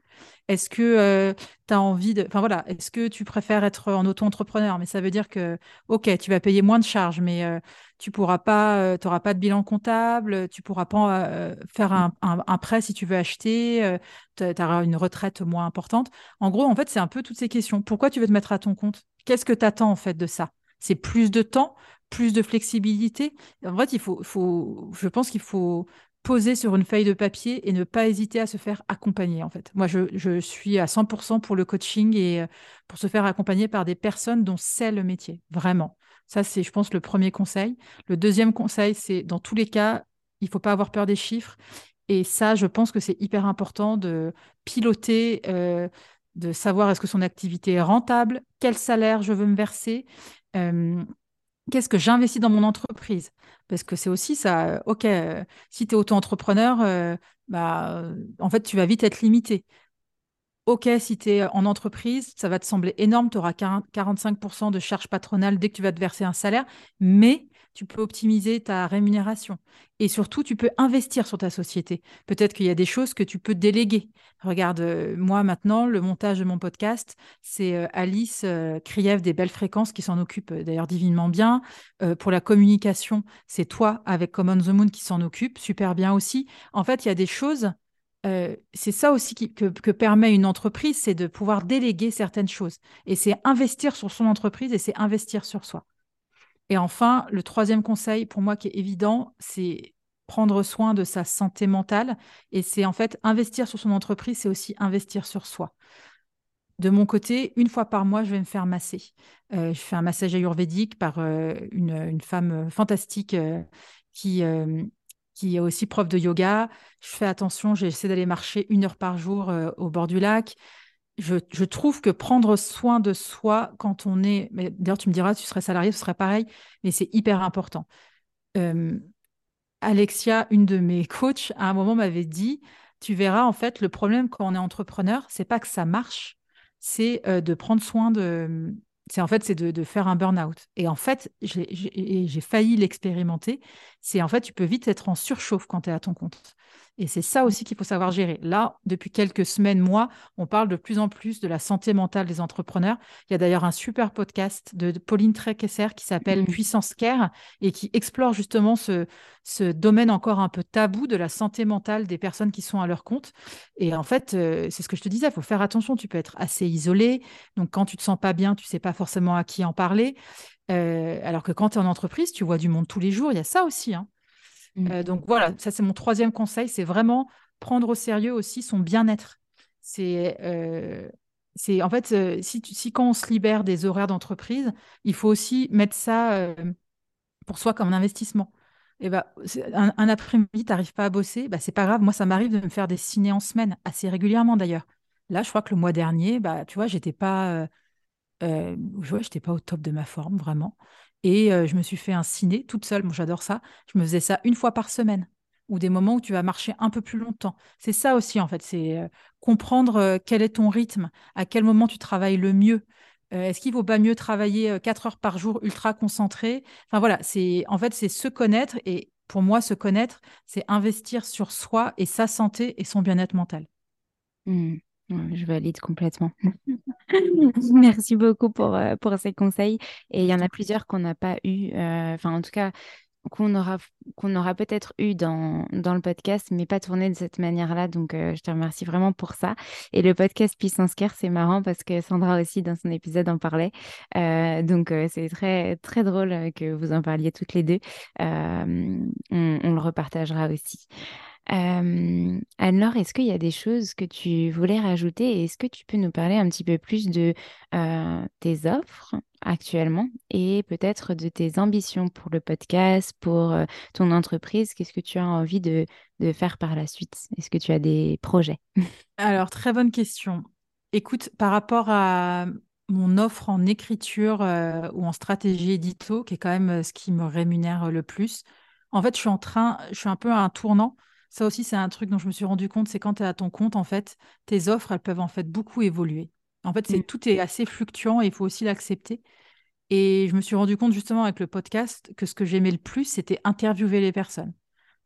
Speaker 2: Est-ce que euh, tu as envie de. Enfin voilà, est-ce que tu préfères être en auto-entrepreneur? Mais ça veut dire que, OK, tu vas payer moins de charges, mais euh, tu pourras pas, euh, auras pas de bilan comptable, tu pourras pas faire un, un, prêt si tu veux acheter, tu auras une retraite moins importante. En gros, en fait, c'est un peu toutes ces questions. Pourquoi tu veux te mettre à ton compte? Qu'est-ce que tu attends en fait de ça? C'est plus de temps, plus de flexibilité? En fait, il faut, faut je pense qu'il faut poser sur une feuille de papier et ne pas hésiter à se faire accompagner en fait. Moi, je, suis à 100% pour le coaching et euh, pour se faire accompagner par des personnes dont c'est le métier, vraiment. Ça, c'est, je pense, le premier conseil. Le deuxième conseil, c'est dans tous les cas, il faut pas avoir peur des chiffres. Et ça, je pense que c'est hyper important de piloter, euh, de savoir est-ce que son activité est rentable, quel salaire je veux me verser. Euh, qu'est-ce que j'investis dans mon entreprise? Parce que c'est aussi ça, ok, euh, si tu es auto-entrepreneur, euh, bah, en fait, tu vas vite être limité. Ok, si tu es en entreprise, ça va te sembler énorme, tu auras 45% de charges patronales dès que tu vas te verser un salaire, mais tu peux optimiser ta rémunération. Et surtout, tu peux investir sur ta société. Peut-être qu'il y a des choses que tu peux déléguer. Regarde, euh, moi maintenant, le montage de mon podcast, c'est euh, Alice euh, Kriev des Belles Fréquences qui s'en occupe d'ailleurs divinement bien. pour la communication, c'est toi avec Common the Moon qui s'en occupe super bien aussi. En fait, il y a des choses c'est ça aussi que, que, permet une entreprise, c'est de pouvoir déléguer certaines choses. Et c'est investir sur son entreprise et c'est investir sur soi. Et enfin, le troisième conseil pour moi qui est évident, c'est prendre soin de sa santé mentale. Et c'est en fait investir sur son entreprise, c'est aussi investir sur soi. De mon côté, une fois par mois, je vais me faire masser. Euh, je fais un massage ayurvédique par euh, une, femme euh, fantastique qui, qui est aussi prof de yoga. Je fais attention, j'essaie d'aller marcher une heure par jour au bord du lac je, trouve que prendre soin de soi quand on est. D'ailleurs, tu me diras, tu serais salarié, ce serait pareil, mais c'est hyper important. Euh, Alexia, une de mes coachs, à un moment m'avait dit Tu verras, en fait, le problème quand on est entrepreneur, c'est pas que ça marche, c'est euh, de prendre soin de. C'est en fait, c'est de, de, faire un burn-out. Et en fait, j'ai failli l'expérimenter. C'est en fait, tu peux vite être en surchauffe quand tu es à ton compte. Et c'est ça aussi qu'il faut savoir gérer. Là, depuis quelques semaines, mois, on parle de plus en plus de la santé mentale des entrepreneurs. Il y a d'ailleurs un super podcast de Pauline Trekesser qui s'appelle mmh. Puissance Care et qui explore justement ce, ce domaine encore un peu tabou de la santé mentale des personnes qui sont à leur compte. Et en fait, euh, c'est ce que je te disais, il faut faire attention. Tu peux être assez isolé. Donc, quand tu te sens pas bien, tu sais pas forcément à qui en parler. Euh, alors que quand tu es en entreprise, tu vois du monde tous les jours. Il y a ça aussi. Hein. Mmh. Euh, donc voilà, ça c'est mon troisième conseil, c'est vraiment prendre au sérieux aussi son bien-être. C'est euh, en fait, euh, si, si quand on se libère des horaires d'entreprise, il faut aussi mettre ça pour soi comme un investissement. Et bah, un, après-midi, tu n'arrives pas à bosser, bah, c'est pas grave. Moi, ça m'arrive de me faire des ciné en semaine, assez régulièrement d'ailleurs. Là, je crois que le mois dernier, bah, tu vois, j'étais pas, euh, j'étais pas au top de ma forme, vraiment. Et je me suis fait un ciné toute seule. Moi, j'adore ça. Je me faisais ça une fois par semaine ou des moments où tu vas marcher un peu plus longtemps. C'est ça aussi, en fait. C'est comprendre quel est ton rythme, à quel moment tu travailles le mieux. Est-ce qu'il vaut pas mieux travailler quatre heures par jour ultra concentré? Enfin voilà, c'est en fait c'est se connaître et pour moi se connaître, c'est investir sur soi et sa santé et son bien-être mental.
Speaker 1: Mmh. Je valide complètement. Merci beaucoup pour, euh, pour ces conseils. Et il y en a plusieurs qu'on n'a pas eu, euh, enfin en tout cas qu'on aura, qu'on aura peut-être eu dans, dans le podcast, mais pas tourné de cette manière-là. Donc, euh, je te remercie vraiment pour ça. Et le podcast Puissance Care, c'est marrant parce que Sandra aussi, dans son épisode, en parlait. donc, c'est très, très drôle que vous en parliez toutes les deux. on, on le repartagera aussi. Euh, alors, est-ce qu'il y a des choses que tu voulais rajouter? Est-ce que tu peux nous parler un petit peu plus de tes offres actuellement et peut-être de tes ambitions pour le podcast, pour ton entreprise? Qu'est-ce que tu as envie de, de faire par la suite? Est-ce que tu as des projets?
Speaker 2: Alors, très bonne question. Écoute, par rapport à mon offre en écriture ou en stratégie édito, qui est quand même ce qui me rémunère le plus, en fait, je suis en train, je suis un peu à un tournant ça aussi, c'est un truc dont je me suis rendu compte, c'est quand tu es à ton compte, en fait, tes offres, elles peuvent en fait beaucoup évoluer. En fait, c'est mmh. tout est assez fluctuant et il faut aussi l'accepter. Et je me suis rendu compte justement avec le podcast que ce que j'aimais le plus, c'était interviewer les personnes.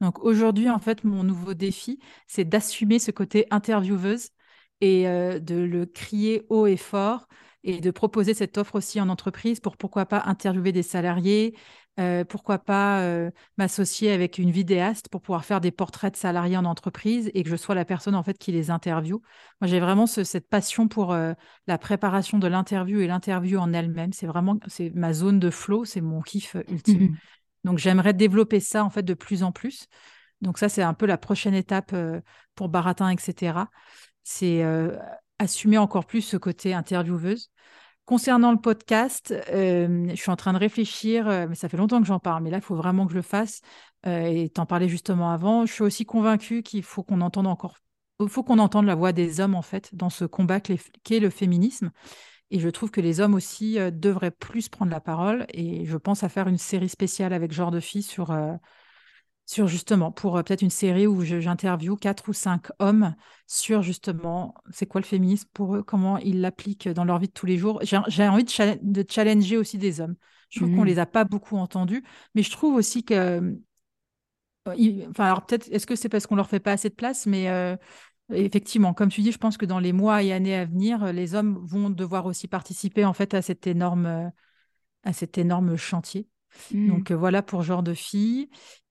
Speaker 2: Donc aujourd'hui, en fait, mon nouveau défi, c'est d'assumer ce côté intervieweuse et euh, de le crier haut et fort et de proposer cette offre aussi en entreprise pour pourquoi pas interviewer des salariés, euh, pourquoi pas euh, m'associer avec une vidéaste pour pouvoir faire des portraits de salariés en entreprise et que je sois la personne en fait qui les interviewe. Moi, j'ai vraiment cette passion pour euh, la préparation de l'interview et l'interview en elle-même. C'est vraiment c'est ma zone de flow, c'est mon kiff ultime. Mmh Donc, j'aimerais développer ça en fait de plus en plus. Donc ça, c'est un peu la prochaine étape pour Baratin, etc. C'est assumer encore plus ce côté intervieweuse. Concernant le podcast, euh, je suis en train de réfléchir, euh, mais ça fait longtemps que j'en parle, mais là, il faut vraiment que je le fasse. Euh, et t'en parlais justement avant. Je suis aussi convaincue qu'il faut qu'on entende encore, il faut qu'on entende la voix des hommes, en fait, dans ce combat qu'est le féminisme. Et je trouve que les hommes aussi devraient plus prendre la parole. Et je pense à faire une série spéciale avec Genre de Filles sur sur justement, pour euh, peut-être une série où j'interviewe quatre ou cinq hommes sur justement, c'est quoi le féminisme pour eux, comment ils l'appliquent dans leur vie de tous les jours. J'ai envie de, challenger aussi des hommes. Je trouve qu'on mmh. les a pas beaucoup entendus, mais je trouve aussi que, euh, enfin, alors peut-être, est-ce que c'est parce qu'on leur fait pas assez de place, mais euh, effectivement, comme tu dis, je pense que dans les mois et années à venir, les hommes vont devoir aussi participer en fait à cet énorme, à cet énorme chantier. Mmh. Donc voilà pour genre de filles.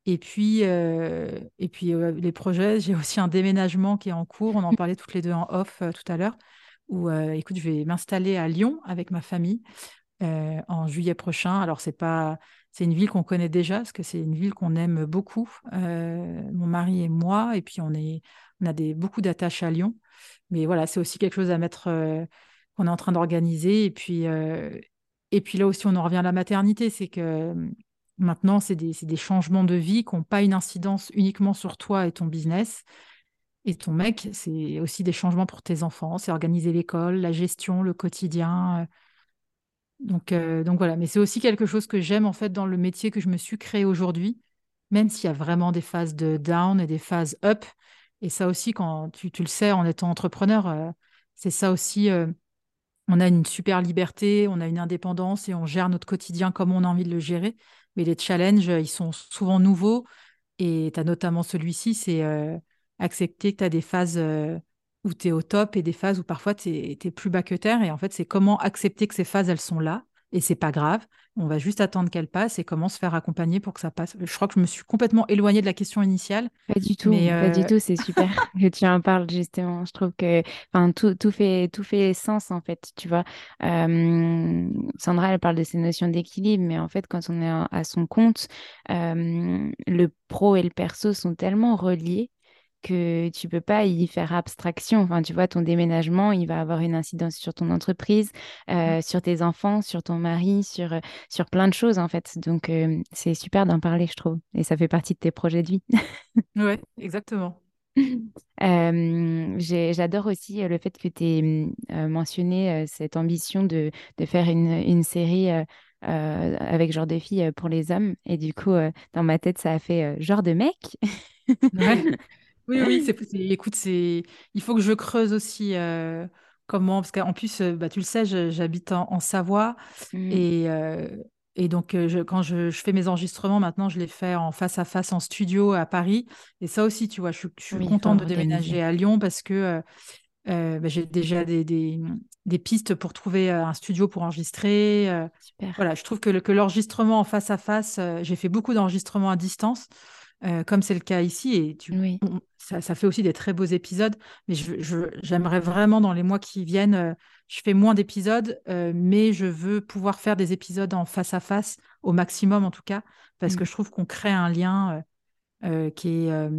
Speaker 2: Et puis, euh, et puis euh, les projets, j'ai aussi un déménagement qui est en cours. On en parlait toutes les deux en off euh, tout à l'heure. Où, écoute, je vais m'installer à Lyon avec ma famille en juillet prochain. Alors, c'est pas, c'est une ville qu'on connaît déjà parce que c'est une ville qu'on aime beaucoup, mon mari et moi. Et puis, on est, on a des beaucoup d'attaches à Lyon. Mais voilà, c'est aussi quelque chose à mettre, qu'on est en train d'organiser. Et puis, et puis là aussi, on en revient à la maternité, c'est que Maintenant, c'est des, changements de vie qui n'ont pas une incidence uniquement sur toi et ton business. Et ton mec, c'est aussi des changements pour tes enfants. C'est organiser l'école, la gestion, le quotidien. Euh. Donc, euh, voilà, mais c'est aussi quelque chose que j'aime en fait dans le métier que je me suis créé aujourd'hui, même s'il y a vraiment des phases de down et des phases up. Et ça aussi, quand tu, le sais en étant entrepreneur, euh, c'est ça aussi. on a une super liberté, on a une indépendance et on gère notre quotidien comme on a envie de le gérer. Mais les challenges, ils sont souvent nouveaux. Et tu as notamment celui-ci, c'est euh, accepter que tu as des phases euh, où tu es au top et des phases où parfois tu es, plus bas que terre. Et en fait, c'est comment accepter que ces phases, elles sont là et c'est pas grave. On va juste attendre qu'elle passe et comment se faire accompagner pour que ça passe. Je crois que je me suis complètement éloignée de la question initiale.
Speaker 1: Pas du tout, mais pas du euh, tout. C'est super que tu en parles justement. Je trouve que, enfin, tout, tout fait tout fait sens en fait. Tu vois, Sandra, elle parle de ces notions d'équilibre, mais en fait, quand on est à son compte, le pro et le perso sont tellement reliés que tu peux pas y faire abstraction. Enfin, tu vois, ton déménagement, il va avoir une incidence sur ton entreprise, mmh. euh, sur tes enfants, sur ton mari, sur, euh, sur plein de choses, en fait. Donc, euh, c'est super d'en parler, je trouve. Et ça fait partie de tes projets de vie.
Speaker 2: oui, exactement.
Speaker 1: J'adore aussi le fait que tu aies mentionné cette ambition de, de faire une, une série avec genre de filles pour les hommes. Et du coup, dans ma tête, ça a fait genre de mec.
Speaker 2: Oui, oui, c'est, écoute, c'est, il faut que je creuse aussi euh, comment, parce qu'en plus, euh, bah, tu le sais, j'habite en, Savoie mmh. et, euh, et donc je, quand je, fais mes enregistrements maintenant, je les fais en face à face en studio à Paris. Et ça aussi, tu vois, je, suis contente de déménager à Lyon parce que Euh, bah, j'ai déjà des, des, des, pistes pour trouver un studio pour enregistrer.
Speaker 1: Super.
Speaker 2: Voilà, je trouve que, que l'enregistrement en face à face, j'ai fait beaucoup d'enregistrements à distance. Comme c'est le cas ici, et tu, ça, ça, fait aussi des très beaux épisodes. Mais j'aimerais je, vraiment dans les mois qui viennent, je fais moins d'épisodes, mais je veux pouvoir faire des épisodes en face à face au maximum en tout cas, parce mmh. que je trouve qu'on crée un lien qui est,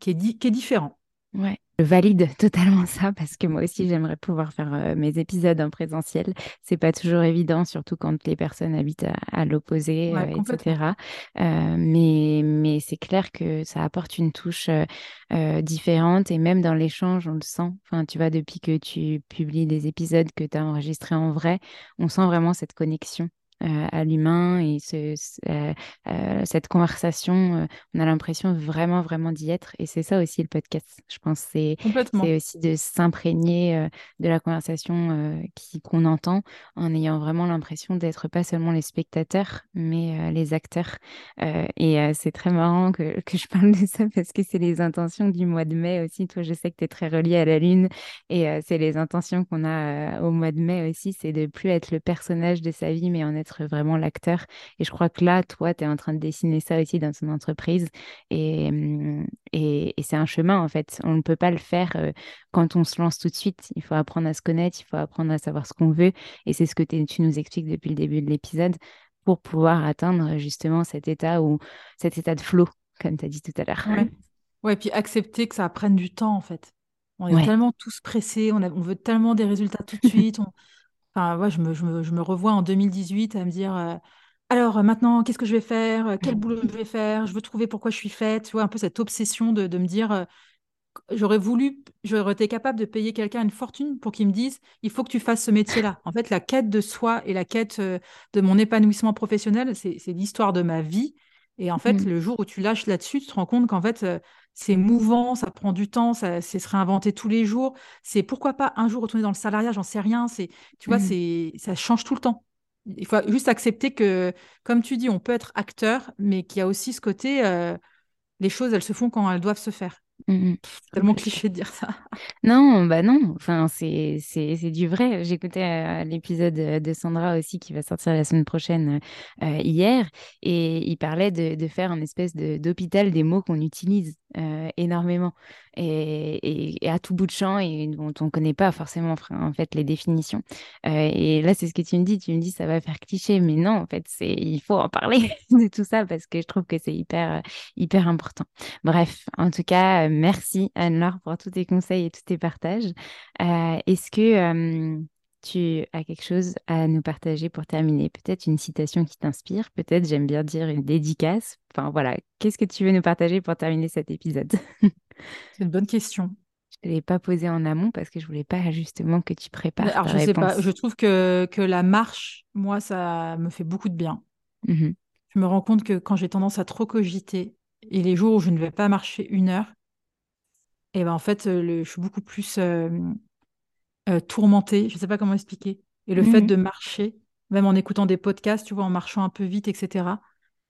Speaker 2: qui, est qui est différent.
Speaker 1: Ouais. Je valide totalement ça parce que moi aussi j'aimerais pouvoir faire euh, mes épisodes en présentiel. C'est pas toujours évident, surtout quand les personnes habitent à, l'opposé, euh, etc. Euh, mais mais c'est clair que ça apporte une touche différente et même dans l'échange on le sent. Enfin tu vois depuis que tu publies des épisodes que tu as enregistrés en vrai, on sent vraiment cette connexion. Euh, à l'humain et ce, euh, euh, cette conversation, on a l'impression vraiment, vraiment d'y être. Et c'est ça aussi le podcast. Je pense c'est c'est aussi de s'imprégner de la conversation qu'on entend en ayant vraiment l'impression d'être pas seulement les spectateurs, mais les acteurs. et c'est très marrant que, que, je parle de ça parce que c'est les intentions du mois de mai aussi. Toi, je sais que tu es très relié à la Lune et c'est les intentions qu'on a au mois de mai aussi. C'est de plus être le personnage de sa vie, mais en être vraiment l'acteur. Et je crois que là, toi, tu es en train de dessiner ça aussi dans ton entreprise. Et, mmh, et, c'est un chemin, en fait. On ne peut pas le faire euh, quand on se lance tout de suite. Il faut apprendre à se connaître, il faut apprendre à savoir ce qu'on veut. Et c'est ce que tu nous expliques depuis le début de l'épisode pour pouvoir atteindre justement cet état ou cet état de flow, comme tu as dit tout à l'heure.
Speaker 2: Ouais. ouais, puis accepter que ça prenne du temps, en fait. On est tellement tous pressés, on, on, veut tellement des résultats tout de suite. On, Enfin, je me, je me, je me revois en 2018 à me dire euh, alors maintenant, qu'est-ce que je vais faire? Quel boulot je vais faire? Je veux trouver pourquoi je suis faite. Tu vois, un peu cette obsession de, de me dire euh, j'aurais voulu, j'aurais été capable de payer quelqu'un une fortune pour qu'il me dise il faut que tu fasses ce métier-là. En fait, la quête de soi et la quête euh, de mon épanouissement professionnel, c'est l'histoire de ma vie. Et en fait, mmh. le jour où tu lâches là-dessus, tu te rends compte qu'en fait, c'est mouvant, ça prend du temps, ça, c'est se réinventer tous les jours. C'est pourquoi pas un jour retourner dans le salariat, j'en sais rien. C'est, tu vois, mmh. c'est, ça change tout le temps. Il faut juste accepter que, comme tu dis, on peut être acteur, mais qu'il y a aussi ce côté, euh, les choses, elles se font quand elles doivent se faire. Mmh tellement cliché de dire ça.
Speaker 1: Non, bah non, enfin, c'est, c'est, c'est du vrai. J'écoutais euh, l'épisode de Sandra aussi qui va sortir la semaine prochaine euh, hier et il parlait de, de faire un espèce de, d'hôpital des mots qu'on utilise euh, énormément et, à tout bout de champ et dont on ne connaît pas forcément en fait les définitions. et là, c'est ce que tu me dis, tu me dis ça va faire cliché, mais non, en fait, c'est, il faut en parler de tout ça parce que je trouve que c'est hyper, hyper important. Bref, en tout cas, euh, merci Anne-Laure pour tous tes conseils et tous tes partages. Euh, est-ce que tu as quelque chose à nous partager pour terminer? Peut-être une citation qui t'inspire, peut-être j'aime bien dire une dédicace? Enfin voilà, qu'est-ce que tu veux nous partager pour terminer cet épisode?
Speaker 2: C'est une bonne question.
Speaker 1: Je ne l'ai pas posée en amont parce que je voulais pas justement que tu prépares. Alors,
Speaker 2: je sais pas, je trouve que, que la marche, moi, ça me fait beaucoup de bien. Mmh je me rends compte que quand j'ai tendance à trop cogiter et les jours où je ne vais pas marcher une heure, et ben en fait, le, je suis beaucoup plus euh, euh, tourmentée. Je ne sais pas comment expliquer. Et le fait mmh de marcher, même en écoutant des podcasts, tu vois, en marchant un peu vite, etc.,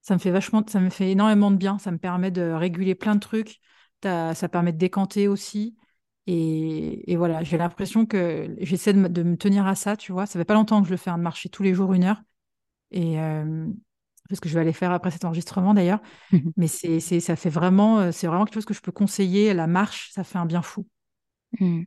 Speaker 2: ça me fait vachement, ça me fait énormément de bien. Ça me permet de réguler plein de trucs. Ça permet de décanter aussi. Et, et voilà, j'ai l'impression que j'essaie de, de, me tenir à ça, tu vois. Ça fait pas longtemps que je le fais, hein, de marcher tous les jours une heure. Et, ce que je vais aller faire après cet enregistrement d'ailleurs. Mmh Mais c'est, c'est, ça fait vraiment, euh, c'est vraiment quelque chose que je peux conseiller. La marche, ça fait un bien fou.
Speaker 1: Mmh.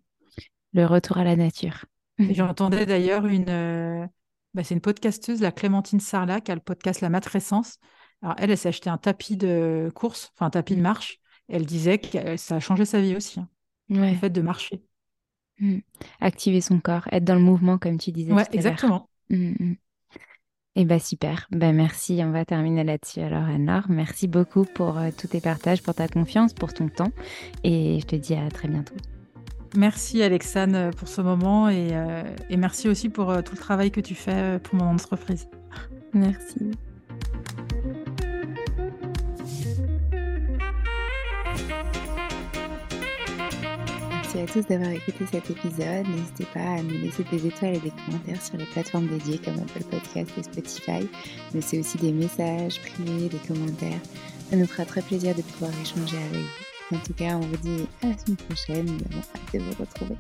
Speaker 1: Le retour à la nature.
Speaker 2: j'entendais d'ailleurs une, euh, bah, c'est une podcasteuse, la Clémentine Sarlat, qui a le podcast La Matrescence. Alors elle, elle s'est acheté un tapis de course, enfin un tapis de marche. Elle disait que ça a changé sa vie aussi, hein, le fait de marcher.
Speaker 1: Mmh. Activer son corps, être dans le mouvement, comme tu disais.
Speaker 2: Ouais, exactement.
Speaker 1: Eh bien, super. Ben, merci. On va terminer là-dessus. Alors, Anne-Laure, merci beaucoup pour euh, tous tes partages, pour ta confiance, pour ton temps. Et je te dis à très bientôt.
Speaker 2: Merci, Alexane, pour ce moment. Et, euh, merci aussi pour euh, tout le travail que tu fais pour mon entreprise.
Speaker 1: Merci. à tous d'avoir écouté cet épisode. N'hésitez pas à nous laisser des étoiles et des commentaires sur les plateformes dédiées comme Apple Podcast et Spotify, mais c'est aussi des messages privés, des commentaires. Ça nous fera très plaisir de pouvoir échanger avec vous. En tout cas, on vous dit à la semaine prochaine. Nous avons hâte de vous retrouver.